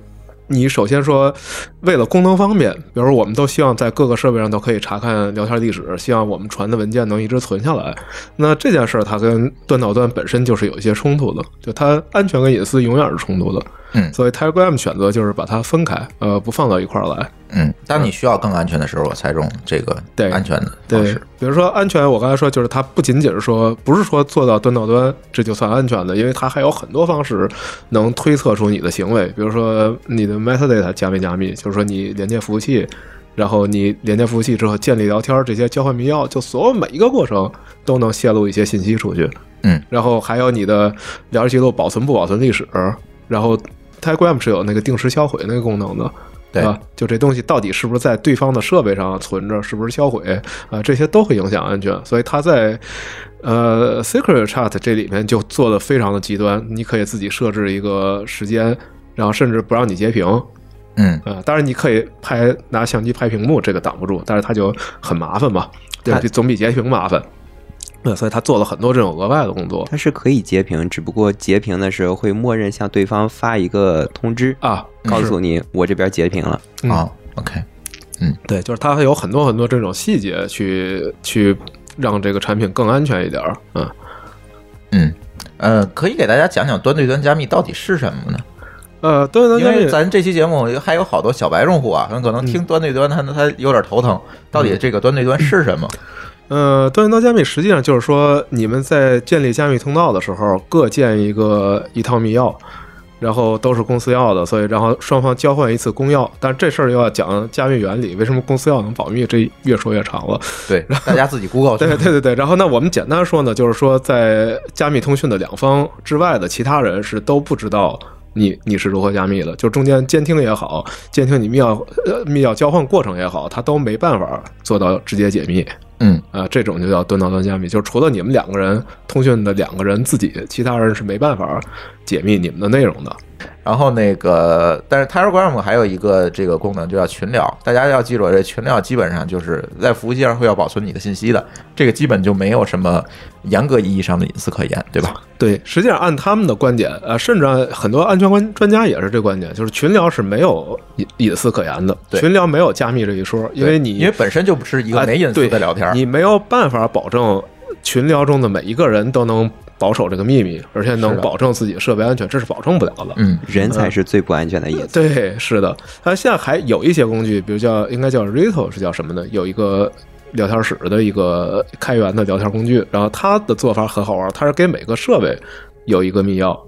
S3: 你首先说为了功能方便，比如我们都希望在各个设备上都可以查看聊天地址，希望我们传的文件能一直存下来。那这件事儿它跟端到端本身就是有一些冲突的，就它安全跟隐私永远是冲突的。
S1: 嗯
S3: 所以 Telegram 选择就是把它分开，呃，不放到一块儿来。
S1: 嗯，当你需要更安全的时候，我才用这个
S3: 对
S1: 安全的方
S3: 对
S1: 式。，
S3: 比如说安全，我刚才说就是它不仅仅是说，不是说做到端到端这就算安全的，因为它还有很多方式能推测出你的行为，比如说你的 metadata 加密加密，就是说你连接服务器，然后你连接服务器之后建立聊天这些交换密钥，就所有每一个过程都能泄露一些信息出去。
S1: 嗯，
S3: 然后还有你的聊天记录保存不保存历史，然后 Telegram 是有那个定时销毁那个功能的。
S1: 对
S3: 啊，就这东西到底是不是在对方的设备上存着，是不是销毁啊、这些都会影响安全。所以它在呃 Secret Chat 这里面就做的非常的极端，你可以自己设置一个时间，然后甚至不让你截屏。
S1: 嗯，
S3: 啊、当然你可以拍拿相机拍屏幕，这个挡不住，但是它就很麻烦嘛，对，总比截屏麻烦。对，所以他做了很多这种额外的工作
S2: 他是可以截屏，只不过截屏的时候会默认向对方发一个通知，
S3: 啊，
S2: 告诉你我这边截屏了。
S3: 嗯
S1: 好，OK，嗯
S3: 对，就是它有很多很多这种细节去去让这个产品更安全一点儿。嗯，
S1: 嗯，呃，可以给大家讲讲端对端加密到底是什么呢？
S3: 呃，对端
S1: 因为，咱这期节目还有好多小白用户啊，可能听端对端他他有点头疼，到底这个端对端是什么？
S3: 呃，多元道加密实际上就是说，你们在建立加密通道的时候，各建一个一套密钥，然后都是公司要的，所以然后双方交换一次公钥。但这事儿又要讲加密原理，为什么公司钥能保密？这越说越长了。
S1: 对，大家自己 Google 去
S3: 对对对对，然后那我们简单说呢，就是说在加密通讯的两方之外的其他人是都不知道你你是如何加密的，就中间监听也好，监听你密钥呃密钥交换过程也好，他都没办法做到直接解密。
S1: 嗯
S3: 啊、这种就叫端到端加密，就除了你们两个人通讯的两个人自己，其他人是没办法解密你们的内容的。
S1: 然后那个，但是 Telegram 还有一个这个功能，就叫群聊。大家要记住，这群聊基本上就是在服务器上会要保存你的信息的，这个基本就没有什么严格意义上的隐私可言，对吧？
S3: 对，实际上按他们的观点，呃，甚至很多安全观专家也是这观点，就是群聊是没有隐隐私可言的，群聊没有加密这一说，因为你
S1: 因为本身就不是一个
S3: 啊
S1: 没隐私的聊天，
S3: 你没有办法保证群聊中的每一个人都能保守这个秘密，而且能保证自己设备安全，这是保证不了的。
S1: 嗯
S2: 人才是最不安全的隐私。
S3: 对，是的。它现在还有一些工具，比如叫应该叫 Rito 是叫什么呢？有一个聊天室的一个开源的聊天工具，然后它的做法很好玩，它是给每个设备有一个密钥。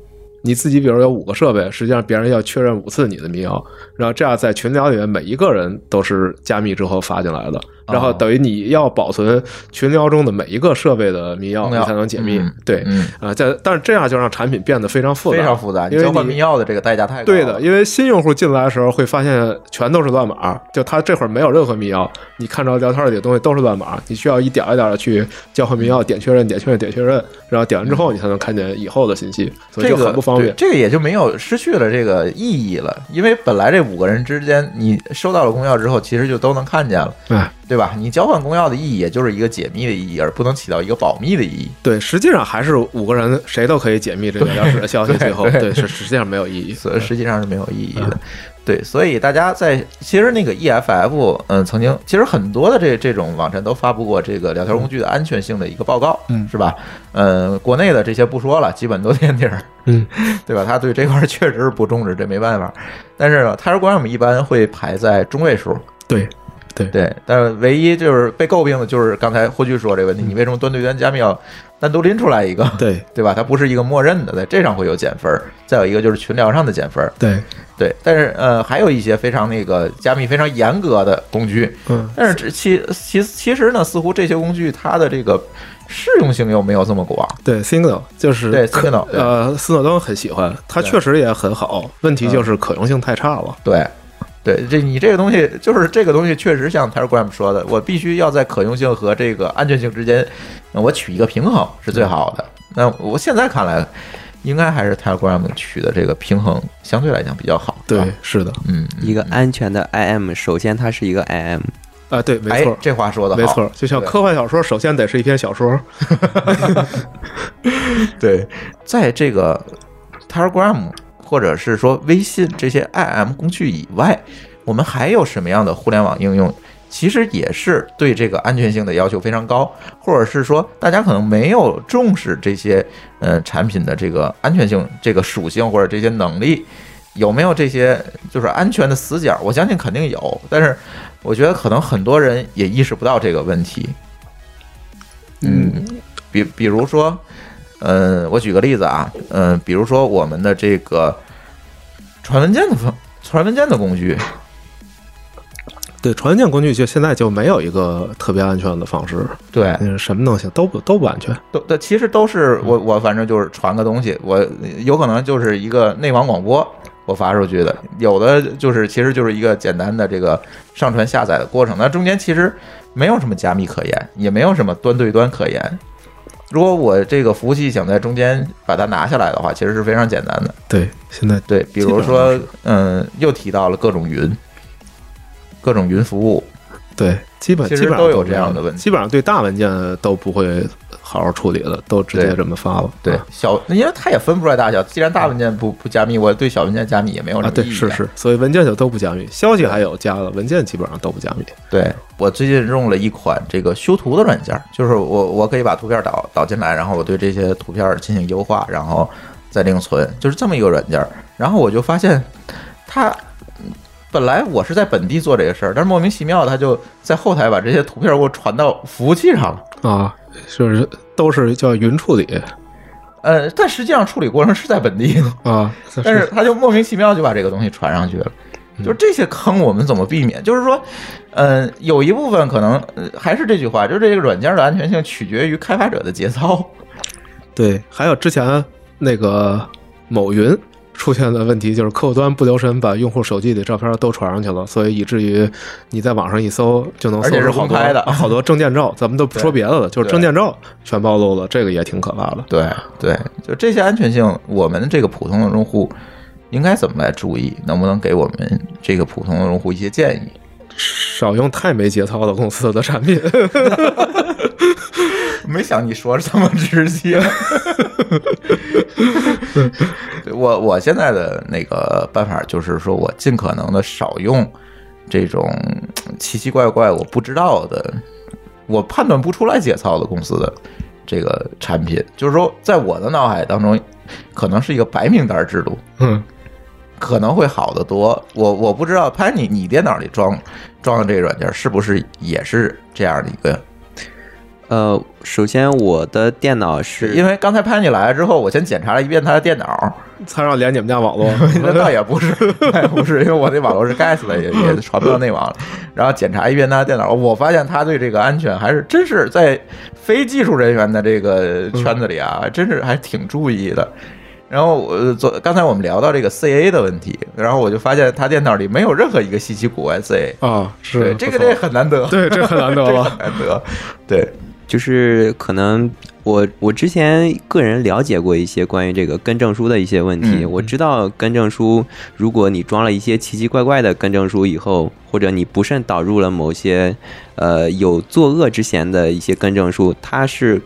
S3: 你自己比如有五个设备，实际上别人要确认五次你的密钥，然后这样在群聊里面每一个人都是加密之后发进来的，然后等于你要保存群聊中的每一个设备的密钥，你才能解密
S1: 嗯。
S3: 对，
S1: 嗯
S3: 啊，但但是这样就让产品变得非常复杂，
S1: 非常复杂，你
S3: 因为
S1: 交换密钥的这个代价太。
S3: 对的，因为新用户进来的时候会发现全都是乱码，就他这会儿没有任何密钥，你看着聊天里的东西都是乱码，你需要一点一点的去交换密钥，点确认，点确认，点确认，然后点完之后你才能看见以后的信息，所以就
S1: 这个
S3: 很不方便。
S1: 对这个也就没有失去了这个意义了，因为本来这五个人之间，你收到了公钥之后，其实就都能看见了，
S3: 哎，
S1: 对吧？你交换公钥的意义，也就是一个解密的意义，而不能起到一个保密的意义。
S3: 对，实际上还是五个人谁都可以解密这个聊天室的消息，最后对是实际上没有意义。
S1: 所以实际上是没有意义的。对，所以大家在其实那个 EFF，嗯，曾经其实很多的这这种网站都发布过这个聊天工具的安全性的一个报告，
S3: 嗯
S1: 是吧？嗯，国内的这些不说了，基本都垫底儿，
S3: 嗯，
S1: 对吧？他对这块儿确实是不重视，这没办法。但是呢，他说我们一般会排在中位数，
S3: 对，
S1: 对，但是唯一就是被诟病的就是刚才霍炬说这个问题，你为什么端对端加密要单独拎出来一个？
S3: 对，
S1: 对吧？它不是一个默认的，在这上会有减分儿。再有一个就是群聊上的减分儿，
S3: 对，
S1: 对。但是呃，还有一些非常那个加密非常严格的工具，
S3: 嗯，
S1: 但是这其其其实呢，似乎这些工具它的这个适用性又没有这么广。
S3: 对，Signal 就是
S1: 对 Signal，对
S3: 呃，斯诺登很喜欢，它确实也很好，问题就是可用性太差了。
S1: 对，对，这你这个东西就是这个东西，确实像 Telegram 说的，我必须要在可用性和这个安全性之间，呃我取一个平衡是最好的。那我现在看来，应该还是 Telegram 取的这个平衡相对来讲比较好。
S3: 对
S1: 啊，
S3: 是的，
S1: 嗯，
S2: 一个安全的 IM，首先它是一个 IM，
S3: 啊，对，没
S1: 哎
S3: 错，，
S1: 这话说的
S3: 没错，就像科幻小说，首先得是一篇小说。
S1: 对，在这个 Telegram 或者是说微信这些 IM 工具以外，我们还有什么样的互联网应用？其实也是对这个安全性的要求非常高，或者是说大家可能没有重视这些呃产品的这个安全性、这个属性或者这些能力，有没有这些就是安全的死角？我相信肯定有，但是我觉得可能很多人也意识不到这个问题。嗯，比比如说，嗯，我举个例子啊，嗯，比如说我们的这个传文件的方传文件的工具，
S3: 对，传文件工具就现在就没有一个特别安全的方式，
S1: 对，
S3: 嗯，什么东西都不都不安全。
S1: 都都其实都是我我反正就是传个东西，我有可能就是一个内网广播。我发出去的，有的就是其实就是一个简单的这个上传下载的过程，那中间其实没有什么加密可言，也没有什么端对端可言。如果我这个服务器想在中间把它拿下来的话，其实是非常简单的。
S3: 对，现在
S1: 对，比如说，嗯，又提到了各种云，各种云服务，
S3: 对，基本
S1: 其实
S3: 基本上
S1: 都有这样的问题
S3: 基本上对大文件都不会好好处理了，都直接这么发了。
S1: 对
S3: 啊
S1: 小，因为它也分不出来大小。既然大文件不不加密，我对小文件加密也没有什
S3: 啊，对，
S1: 么意义、
S3: 是是，所以文件就都不加密，消息还有加了，文件基本上都不加密。
S1: 对我最近用了一款这个修图的软件，就是我我可以把图片导导进来，然后我对这些图片进行优化，然后再另存，就是这么一个软件。然后我就发现它。嗯本来我是在本地做这个事儿，但是莫名其妙，他就在后台把这些图片给我传到服务器上了。
S3: 啊，就是都是叫云处理
S1: 呃，但实际上处理过程是在本地的，
S3: 啊，
S1: 但是他就莫名其妙就把这个东西传上去了。
S3: 嗯
S1: 就这些坑，我们怎么避免？就是说，嗯、有一部分可能呃还是这句话，就是这个软件的安全性取决于开发者的节操。
S3: 对，还有之前那个某云出现的问题，就是客户端不留神把用户手机里的照片都传上去了，所以以至于你在网上一搜就能搜
S1: 而且是
S3: 出好多 好多证件照，咱们都不说别的了，就是证件照全暴露了，这个也挺可怕的。
S1: 对对，就这些安全性，我们这个普通的用户应该怎么来注意？能不能给我们这个普通的用户一些建议？
S3: 少用太没节操的公司的产品。
S1: 没想你说这么直接。对我我现在的那个办法就是说，我尽可能的少用这种奇奇怪怪、我不知道的、我判断不出来节操的公司的这个产品。就是说，在我的脑海当中，可能是一个白名单制度，
S3: 嗯，
S1: 可能会好得多。我我不知道，潘你你电脑里装装的这个软件是不是也是这样的一个？
S2: 呃，首先我的电脑是
S1: 因为刚才潘你来了之后，我先检查了一遍他的电脑，
S3: 才让连你们家网络。
S1: 那倒也不是，倒也不是，因为我那网络是 gas 的，也也传不到内网了。然后检查一遍他的电脑，我发现他对这个安全还是真是在非技术人员的这个圈子里啊，真是还挺注意的。然后我昨刚才我们聊到这个 CA 的问题，然后我就发现他电脑里没有任何一个稀奇古怪 CA
S3: 啊，是
S1: 对这个这很难得，
S3: 对，这很难得
S1: 很。难得，对，
S2: 就是可能我我之前个人了解过一些关于这个根证书的一些问题，
S1: 嗯
S2: 我知道根证书，如果你装了一些奇奇怪怪的根证书以后，或者你不慎导入了某些呃有作恶之嫌的一些根证书，它是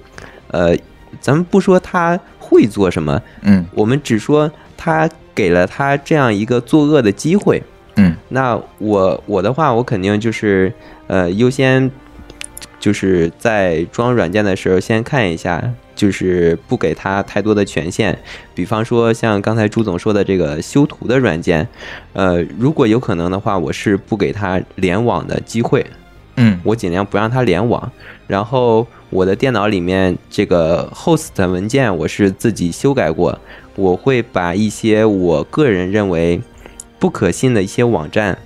S2: 呃，咱们不说它会做什么，
S1: 嗯
S2: 我们只说它给了他这样一个作恶的机会。
S1: 嗯
S2: 那我我的话，我肯定就是呃优先，就是在装软件的时候先看一下，就是不给他太多的权限。比方说像刚才朱总说的这个修图的软件，呃，如果有可能的话，我是不给他联网的机会。
S1: 嗯
S2: 我尽量不让它联网。然后我的电脑里面这个 host 文件我是自己修改过，我会把一些我个人认为不可信的一些网站，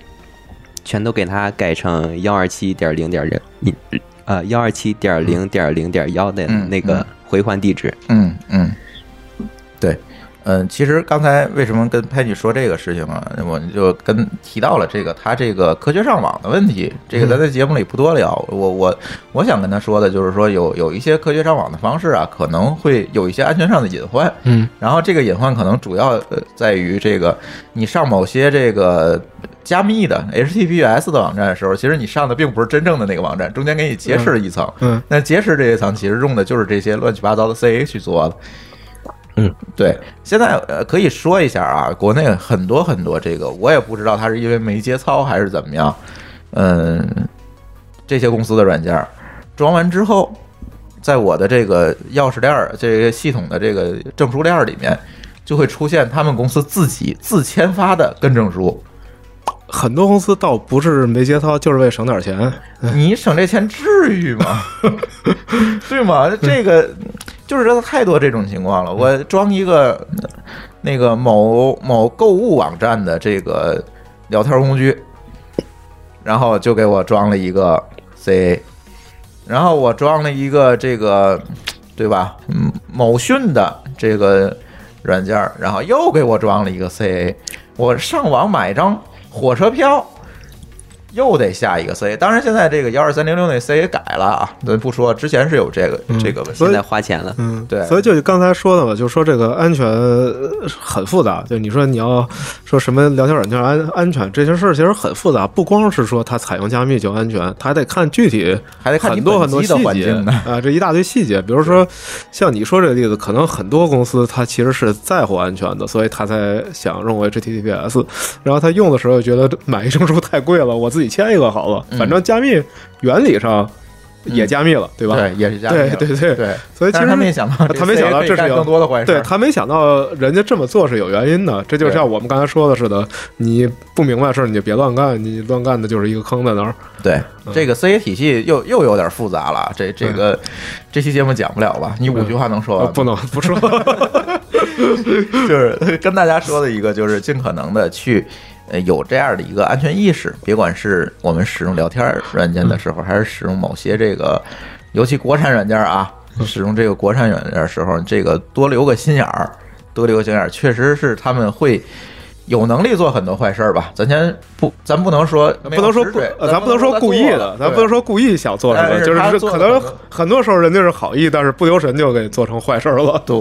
S2: 全都给它改成幺二七点零点零，呃幺二七点零点零点幺的
S1: 嗯
S2: 那个回环地址。
S1: 嗯嗯，对。嗯，其实刚才为什么跟佩妮说这个事情啊？我就跟提到了这个他这个科学上网的问题，这个咱在节目里不多聊。我我我想跟他说的就是说，有有一些科学上网的方式啊，可能会有一些安全上的隐患。
S3: 嗯，
S1: 然后这个隐患可能主要呃在于这个你上某些这个加密的 HTTPS 的网站的时候，其实你上的并不是真正的那个网站，中间给你劫持了一层。
S3: 嗯，
S1: 那劫持这一层其实用的就是这些乱七八糟的 CA 去做的。
S3: 嗯，
S1: 对，现在呃可以说一下啊，国内很多很多这个，我也不知道他是因为没节操还是怎么样，嗯，这些公司的软件儿装完之后，在我的这个钥匙链儿这个系统的这个证书链儿里面，就会出现他们公司自己自签发的跟证书。
S3: 很多公司倒不是没节操，就是为省点钱。
S1: 你省这钱至于吗？对吗？这个就是说太多这种情况了。我装一个那个某某购物网站的这个聊天工具，然后就给我装了一个 CA，然后我装了一个这个对吧？嗯，某讯的这个软件儿，然后又给我装了一个 CA。我上网买张火车票。又得下一个 C，当然现在这个幺二三零六那 C 也改了啊，咱不说，之前是有这个这个问题
S2: 现在花钱了，
S3: 嗯，
S1: 对
S3: 所以就刚才说的嘛，就说这个安全呃很复杂。就你说你要说什么聊天软件安安全这些事儿，其实很复杂，不光是说它采用加密就安全，它还得看具体，
S1: 还得看
S3: 很多很多细节
S1: 环境呢
S3: 啊，这一大堆细节。比如说像你说这个例子，可能很多公司它其实是在乎安全的，所以他才想用 HTTPS，然后他用的时候觉得买一证书太贵了，我自己签一个好了，
S1: 嗯。
S3: 反正加密原理上也加密了，对吧？
S1: 对，也是加密了
S3: 对对对。
S1: 对，
S3: 所以其实
S1: 他没想到，
S3: 他没想到这是
S1: 更多的坏事，
S3: 对他没想到人家这么做是有原因的，这就像我们刚才说的似的，你不明白事儿你就别乱干，你乱干的就是一个坑在那儿。
S1: 对这个 CA 体系又又有点复杂了，这这个这期节目讲不了吧？你五句话能说完
S3: 不能不说，
S1: 就是跟大家说的一个，就是尽可能的去呃有这样的一个安全意识，别管是我们使用聊天软件的时候，还是使用某些这个，尤其国产软件啊，使用这个国产软件的时候，这个多留个心眼儿，多留个心眼儿，确实是他们会。有能力做很多坏事儿吧？咱先不，咱不能说
S3: 不能说不咱不能说故意的，咱不能说故意想做什么，就是可能
S1: 很多
S3: 时候人家是好意，但是不留神就给做成坏事儿了。
S1: 对，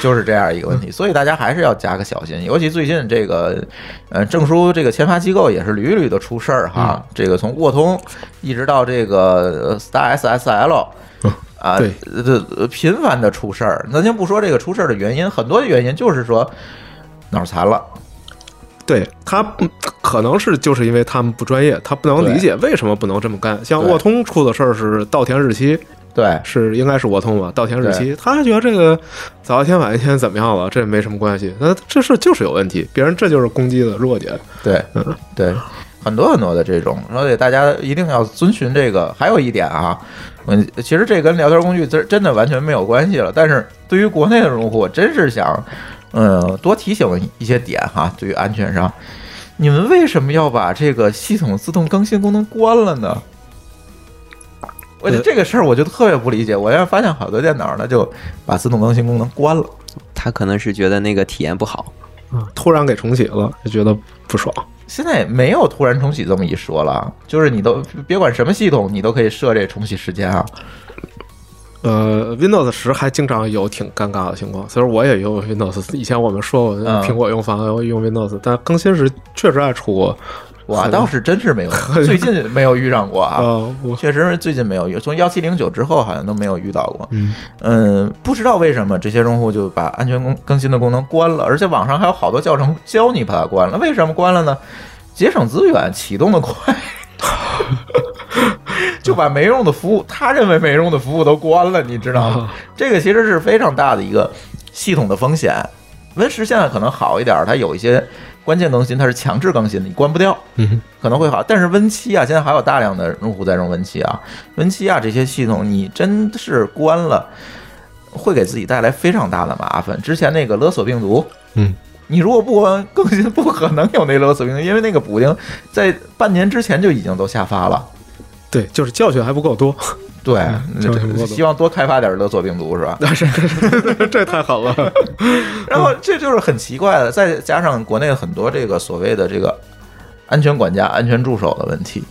S1: 就是这样一个问题，所以大家还是要加个小心，尤其最近这个，呃，证书这个签发机构也是屡屡的出事儿哈。这个从沃通一直到这个呃 Star SSL。啊，
S3: 对
S1: 这呃频繁的出事儿。咱先不说这个出事儿的原因，很多的原因就是说脑残了，
S3: 对他嗯可能是就是因为他们不专业，他不能理解为什么不能这么干。像沃通出的事儿是稻田日期，
S1: 对
S3: 是应该是沃通吧？稻田日期，他觉得这个早一天晚一天怎么样了，这没什么关系。那这事就是有问题，别人这就是攻击的弱点。
S1: 对嗯对，很多很多的这种，所以大家一定要遵循这个。还有一点啊，嗯，其实这跟聊天工具真真的完全没有关系了。但是对于国内的用户，我真是想嗯，多提醒一些点哈，对于安全上，你们为什么要把这个系统自动更新功能关了呢？我觉得这个事儿我就特别不理解。我现在发现好多电脑呢就把自动更新功能关了。
S2: 他可能是觉得那个体验不好。
S3: 嗯，突然给重启了，就觉得不爽。
S1: 现在也没有突然重启这么一说了，就是你都别管什么系统，你都可以设这重启时间啊。
S3: 呃，Windows 十还经常有挺尴尬的情况，虽然我也用 Windows，以前我们说过
S1: 嗯
S3: 苹果用方案用 Windows，但更新时确实爱出过。
S1: 我倒是真是没有，最近没有遇上过啊。确实是最近没有遇，从幺七零九之后好像都没有遇到过。
S3: 嗯
S1: 嗯，不知道为什么这些用户就把安全更更新的功能关了，而且网上还有好多教程教你把它关了。为什么关了呢？节省资源，启动的快，就把没用的服务，他认为没用的服务都关了，你知道吗？这个其实是非常大的一个系统的风险。Win 十现在可能好一点，它有一些关键更新它是强制更新的，你关不掉。
S3: 嗯
S1: 可能会好，但是 Win 七啊，现在还有大量的用户在用 Win 七啊，Win 七啊这些系统你真是关了，会给自己带来非常大的麻烦。之前那个勒索病毒，
S3: 嗯，
S1: 你如果不关更新，不可能有那勒索病毒，因为那个补丁在半年之前就已经都下发了。
S3: 对，就是教训还不够多。
S1: 对，希望多开发点勒索病毒是吧？
S3: 但是这太好了。
S1: 然后这就是很奇怪的，再加上国内很多这个所谓的这个安全管家、安全助手的问题，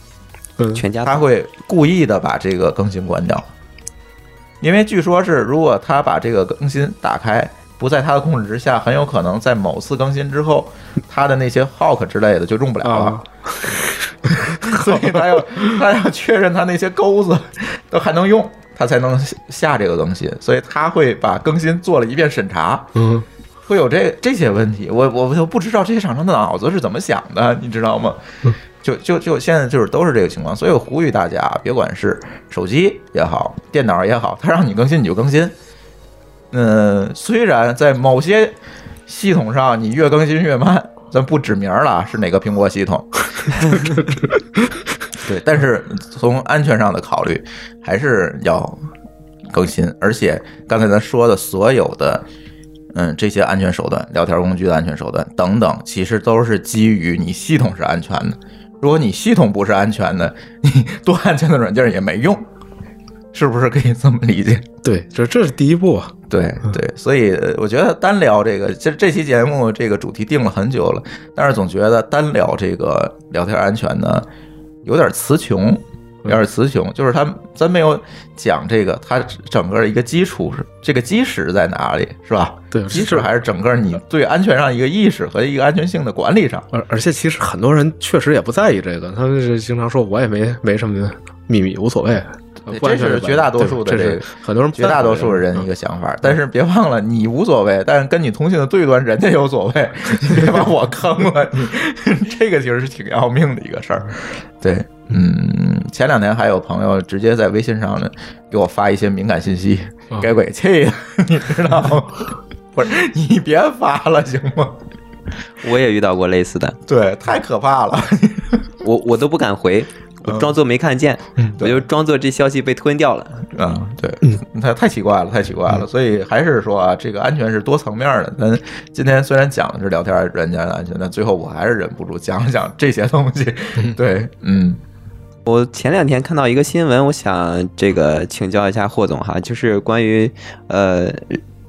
S3: 嗯，
S2: 全家
S1: 他会故意的把这个更新关掉，因为据说是如果他把这个更新打开，不在他的控制之下，很有可能在某次更新之后，他的那些 hawk 之类的就用不了了
S3: 啊。
S1: 所以他要 他要确认他那些钩子都还能用，他才能下这个更新。所以他会把更新做了一遍审查，
S3: 嗯，
S1: 会有这这些问题。我我就不知道这些厂商的脑子是怎么想的，你知道吗？就就就现在就是都是这个情况，所以我呼吁大家，别管是手机也好，电脑也好，他让你更新你就更新。嗯，虽然在某些系统上你越更新越慢，咱不指名了，是哪个苹果系统？对，但是从安全上的考虑，还是要更新。而且刚才咱说的所有的，嗯，这些安全手段、聊天工具的安全手段等等，其实都是基于你系统是安全的。如果你系统不是安全的，你多安全的软件也没用，是不是可以这么理解？
S3: 对，这这是第一步啊。
S1: 对对，所以呃我觉得单聊这个，这这期节目这个主题定了很久了，但是总觉得单聊这个聊天安全呢，有点词穷，有点词穷，就是他咱没有讲这个它整个一个基础是这个基石在哪里，是吧？
S3: 对
S1: 基石还是整个你对安全上一个意识和一个安全性的管理上。
S3: 而而且其实很多人确实也不在意这个，他们是经常说我也没没什么秘密，无所谓。
S1: 这是绝大多数的这个
S3: 对这是很多人
S1: 绝大多数人一个想法，但是别忘了，你无所谓，但是跟你同行的对端人家有所谓，你 别把我坑了，你 这个其实是挺要命的一个事儿。对，嗯，前两天还有朋友直接在微信上呢给我发一些敏感信息，
S3: 啊
S1: 给鬼气的，你知道吗？不是你别发了行吗？
S2: 我也遇到过类似的，
S1: 对，太可怕了。
S2: 我我都不敢回，我装作没看见，我就装作这消息被吞掉了。
S1: 啊，对，太太奇怪了，太奇怪了。所以还是说啊，这个安全是多层面的。咱今天虽然讲的是聊天软件的安全，但最后我还是忍不住讲一讲这些东西。对，嗯
S2: 我前两天看到一个新闻，我想这个请教一下霍总哈，就是关于呃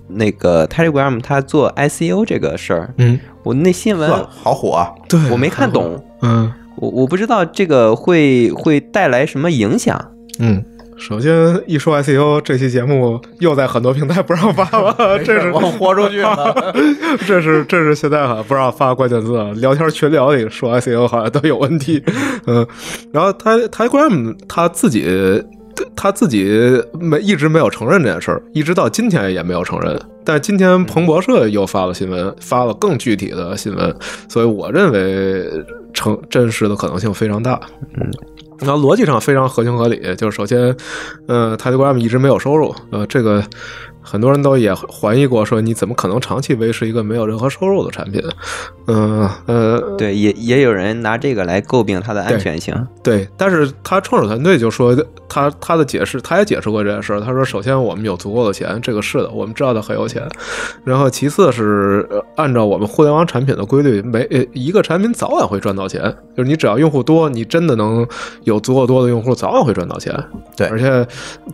S2: 那个 Telegram 它做 ICO 这个事儿，
S3: 嗯，
S2: 我那新闻，
S1: 好火啊！
S3: 对
S2: 我没看懂，
S3: 嗯
S2: 我我不知道这个会会带来什么影响。
S3: 嗯。首先一说 ICO，这期节目又在很多平台不让发了，这是
S1: 我豁出去了。
S3: 这是这是现在好像不让发关键字啊，聊天群聊里说 ICO 好像都有问题，嗯，然后他 Telegram 他自己他自己没一直没有承认这件事儿，一直到今天也没有承认。但是今天彭博社又发了新闻，发了更具体的新闻，所以我认为成真实的可能性非常大。嗯。然后逻辑上非常合情合理，就是首先，呃泰迪 gram 一直没有收入，呃，这个很多人都也怀疑过，说你怎么可能长期维持一个没有任何收入的产品？嗯呃，
S2: 对，也也有人拿这个来诟病它的安全性。
S3: 对，但是他创始团队就说他他的解释，他也解释过这件事儿。他说，首先我们有足够的钱，这个是的，我们知道他很有钱。然后其次是呃按照我们互联网产品的规律，每呃一个产品早晚会赚到钱，就是你只要用户多，你真的能有足够多的用户，早晚会赚到钱。
S1: 对
S3: 而且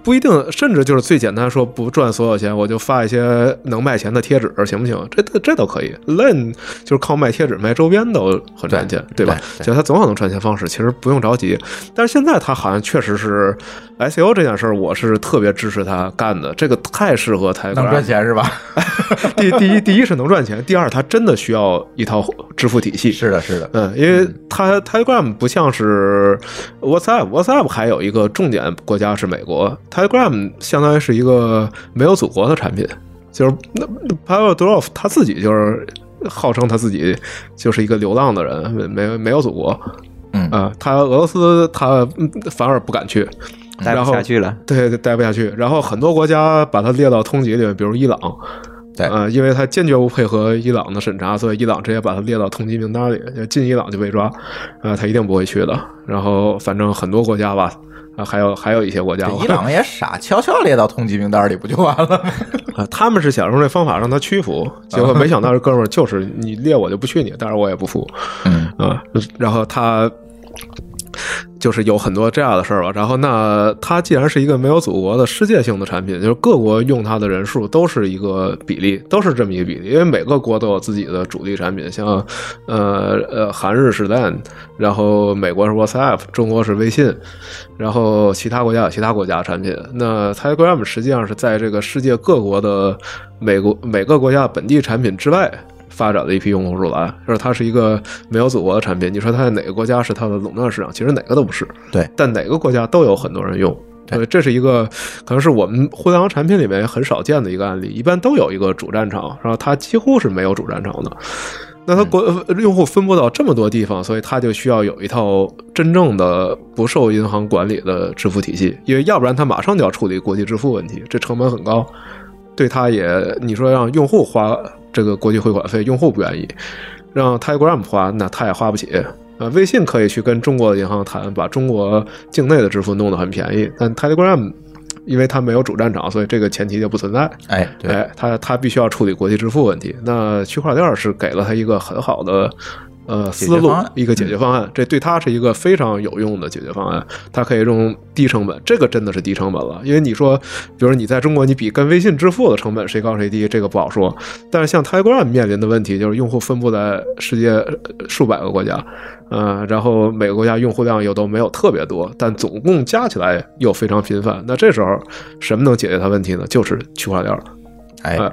S3: 不一定，甚至就是最简单说不赚所有钱，我就发一些能卖钱的贴纸，行不行？这这这都可以。Len 就是靠卖贴纸、卖周边都很赚钱，对吧？就他总有能赚钱方式，其实不用着急。但是现在他好像确实是 SEO 这件事儿，我是特别支持他干的，这个太适合他
S1: 能赚。钱是吧？
S3: 第第一，第一是能赚钱，第二他真的需要一套支付体系。
S1: 是的，是的，
S3: 嗯，因为他 Telegram 不像是 WhatsApp，WhatsApp 还有一个重点国家是美国，Telegram 相当于是一个没有祖国的产品，就是那 Pavel Durov 他自己就是号称他自己就是一个流浪的人，没没没有祖国，
S1: 嗯
S3: 啊、他俄罗斯他嗯反而不敢去，
S2: 待不
S3: 然后
S2: 下去了。
S3: 对，待不下去。然后很多国家把他列到通缉里面，比如伊朗，
S1: 对
S3: 呃，因为他坚决不配合伊朗的审查，所以伊朗直接把他列到通缉名单里，就进伊朗就被抓，呃，他一定不会去的。然后反正很多国家吧，啊，还有还有一些国家，
S1: 这伊朗 也傻，悄悄列到通缉名单里不就完了吗？
S3: 啊，他们是想用这方法让他屈服，结果没想到这哥们儿就是你列我就不去你，但是我也不服，
S1: 嗯
S3: 啊，然后他就是有很多这样的事儿吧。然后那它既然是一个没有祖国的世界性的产品，就是各国用它的人数都是一个比例，都是这么一个比例，因为每个国都有自己的主力产品，像呃呃韩日是 Line，然后美国是 WhatsApp，中国是微信，然后其他国家有其他国家的产品。那 Telegram 实际上是在这个世界各国的美国每个国家本地产品之外。发展的一批用户出来，就是它是一个没有祖国的产品。你说它在哪个国家是它的垄断市场？其实哪个都不是。
S1: 对，
S3: 但哪个国家都有很多人用。
S1: 对
S3: 对，这是一个可能是我们互联网产品里面很少见的一个案例。一般都有一个主战场，然后它几乎是没有主战场的。那它国呃用户分布到这么多地方，所以它就需要有一套真正的不受银行管理的支付体系，因为要不然它马上就要处理国际支付问题，这成本很高。对它也，你说让用户花这个国际汇款费，用户不愿意；让 Telegram 花，那他也花不起。呃，微信可以去跟中国的银行谈，把中国境内的支付弄得很便宜，但 Telegram 因为它没有主战场，所以这个前提就不存在。
S1: 哎，对，
S3: 哎，它它必须要处理国际支付问题。那区块链是给了它一个很好的呃思路一个解决方案，这对它是一个非常有用的解决方案。它可以用低成本，这个真的是低成本了。因为你说，比如你在中国，你比跟微信支付的成本谁高谁低，这个不好说。但是像 Telegram 面临的问题就是用户分布在世界呃数百个国家，呃，然后每个国家用户量又都没有特别多，但总共加起来又非常频繁。那这时候什么能解决它问题呢？就是区块链了。
S1: 哎，
S3: 哎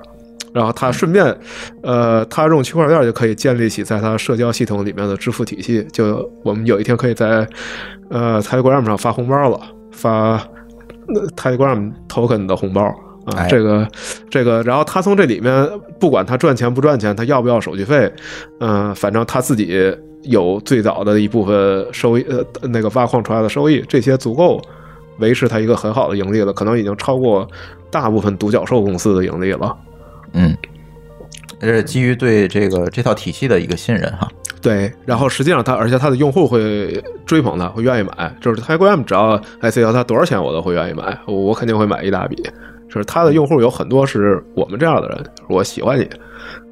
S3: 然后他顺便，呃，他用区块链就可以建立起在他社交系统里面的支付体系。就我们有一天可以在呃 Telegram 上发红包了，发呃 Telegram token 的红包啊，
S1: 哎
S3: 这个这个，然后他从这里面不管他赚钱不赚钱，他要不要手续费，嗯、反正他自己有最早的一部分收益，呃，那个挖矿出来的收益，这些足够维持他一个很好的盈利了，可能已经超过大部分独角兽公司的盈利了。
S1: 嗯，这是基于对这个这套体系的一个信任哈。
S3: 对，然后实际上他，而且他的用户会追捧他，会愿意买。就是他 IBM 只要 ICO 它多少钱我都会愿意买，我我肯定会买一大笔。就是他的用户有很多是我们这样的人，我喜欢你，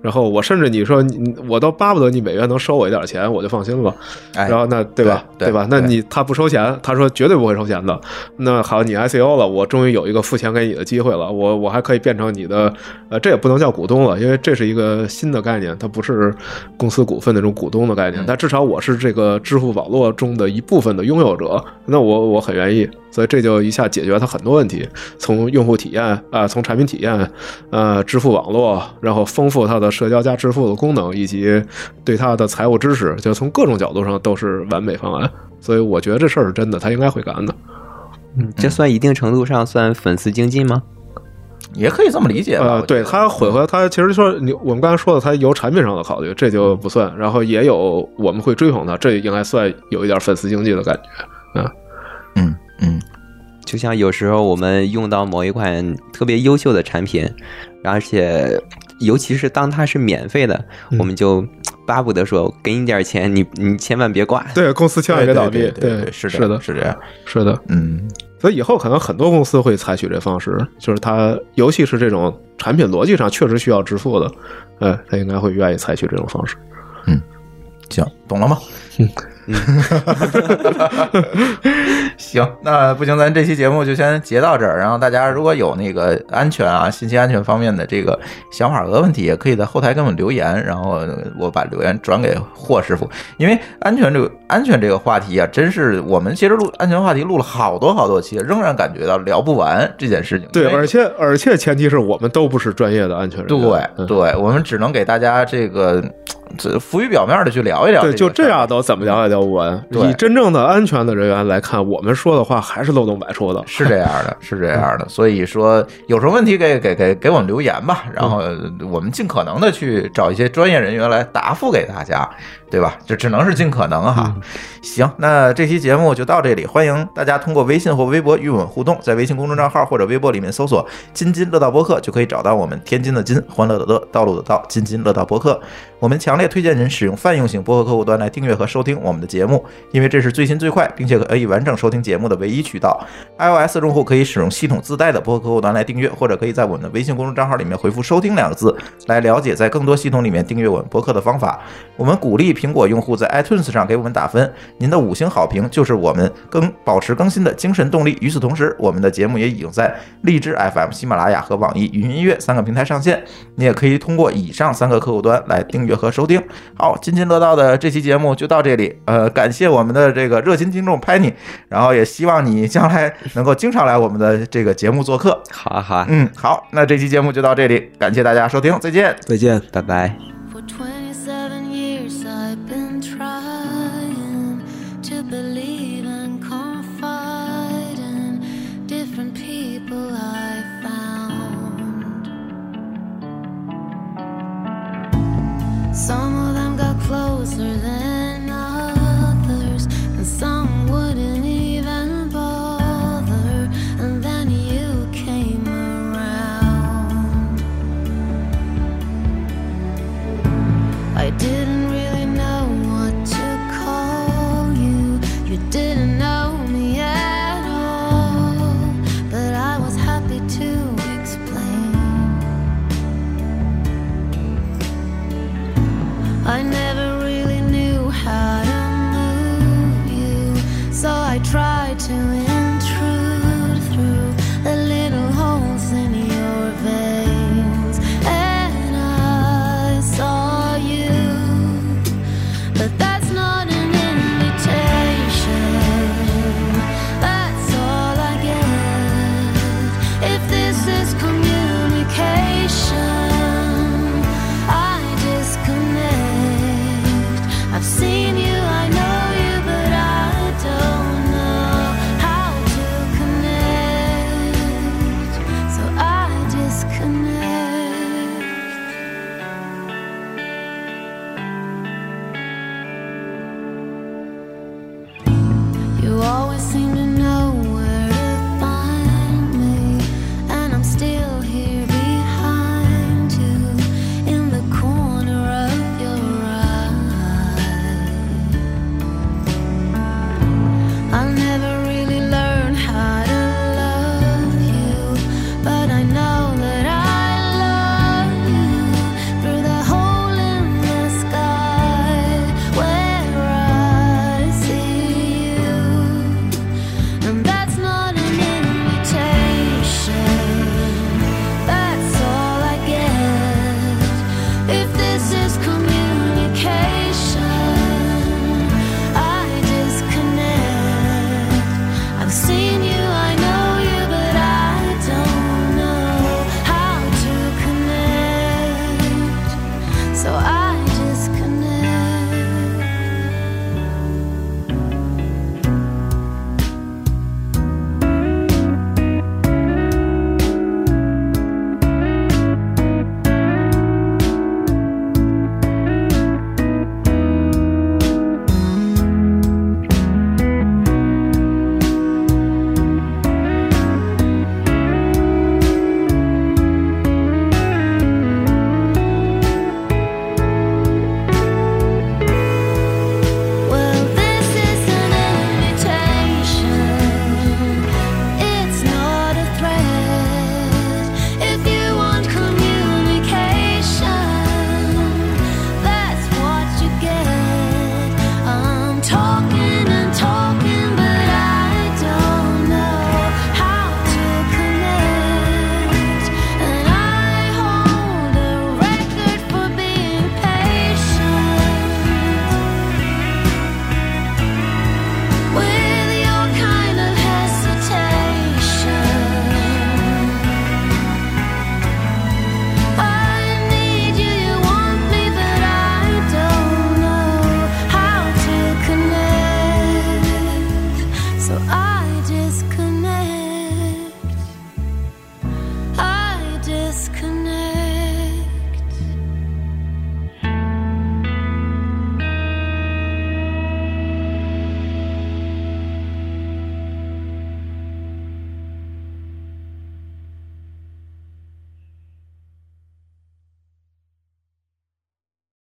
S3: 然后我甚至你说你我都巴不得你每月能收我一点钱，我就放心了。
S1: 哎，
S3: 然后那对吧？
S1: 对
S3: 吧？那你他不收钱，他说绝对不会收钱的。那好，你 ICO 了，我终于有一个付钱给你的机会了，我我还可以变成你的，呃，这也不能叫股东了，因为这是一个新的概念，它不是公司股份那种股东的概念，但至少我是这个支付网络中的一部分的拥有者，那我我很愿意，所以这就一下解决他很多问题，从用户体验啊、从产品体验，呃，支付网络，然后丰富它的社交加支付的功能，以及对它的财务支持，就从各种角度上都是完美方案。所以我觉得这事儿是真的，他应该会干的。
S2: 嗯这算一定程度上算粉丝经济吗？
S1: 也可以这么理解吧？
S3: 呃，对他混合，他其实说你我们刚才说的，他有产品上的考虑，这就不算。然后也有我们会追捧他，这应该算有一点粉丝经济的感觉。嗯，
S1: 嗯嗯，
S2: 就像有时候我们用到某一款特别优秀的产品，而且尤其是当它是免费的，
S3: 嗯
S2: 我们就巴不得说给你点钱，你你千万别挂。
S3: 对，公司千万别倒闭。
S1: 对对对，是
S3: 是的，
S1: 这样是这样。
S3: 是的。
S1: 嗯，
S3: 所以以后可能很多公司会采取这方式，就是它，尤其是这种产品逻辑上确实需要支付的，哎，他应该会愿意采取这种方式。
S1: 嗯行，懂了吗？行，那不行，咱这期节目就先截到这儿。然后大家如果有那个安全啊、信息安全方面的这个想法和问题，也可以在后台给我们留言，然后我把留言转给霍师傅。因为安全这个安全这个话题啊，真是我们其实录安全话题录了好多好多期，仍然感觉到聊不完这件事情。
S3: 对，而且而且前提是我们都不是专业的安全人员。
S1: 对
S3: 嗯
S1: 对，我们只能给大家这个这浮于表面的去聊一聊。
S3: 对，就
S1: 这
S3: 样都怎么聊也聊不完。以真正的安全的人员来看，我们说的话还是漏洞百出的。
S1: 是这样的，是这样的，所以说有什么问题给给给给我们留言吧，然后我们尽可能的去找一些专业人员来答复给大家，对吧？这只能是尽可能哈。行，那这期节目就到这里，欢迎大家通过微信或微博与我们互动，在微信公众账号或者微博里面搜索“津津乐道播客”就可以找到我们天津的津，欢乐的乐，道路的道，津津乐道播客。我们强烈也推荐您使用泛用型播客客户端来订阅和收听我们的节目，因为这是最新最快，并且可以完整收听节目的唯一渠道。iOS 用户可以使用系统自带的播客客户端来订阅，或者可以在我们的微信公众账号里面回复“收听”两个字，来了解在更多系统里面订阅我们播客的方法。我们鼓励苹果用户在 iTunes 上给我们打分，您的五星好评就是我们更保持更新的精神动力。与此同时，我们的节目也已经在荔枝 FM、喜马拉雅和网易云音乐三个平台上线，你也可以通过以上三个客户端来订阅和收。好，津津乐道的这期节目就到这里，呃，感谢我们的这个热心听众 Penny，然后也希望你将来能够经常来我们的这个节目做客。
S2: 好啊好啊，
S1: 嗯，好，那这期节目就到这里，感谢大家收听，再见。
S3: 再见。
S2: 拜拜。
S5: Some of them got closer than others, and some wouldn't even bother. And then you came around. I didn't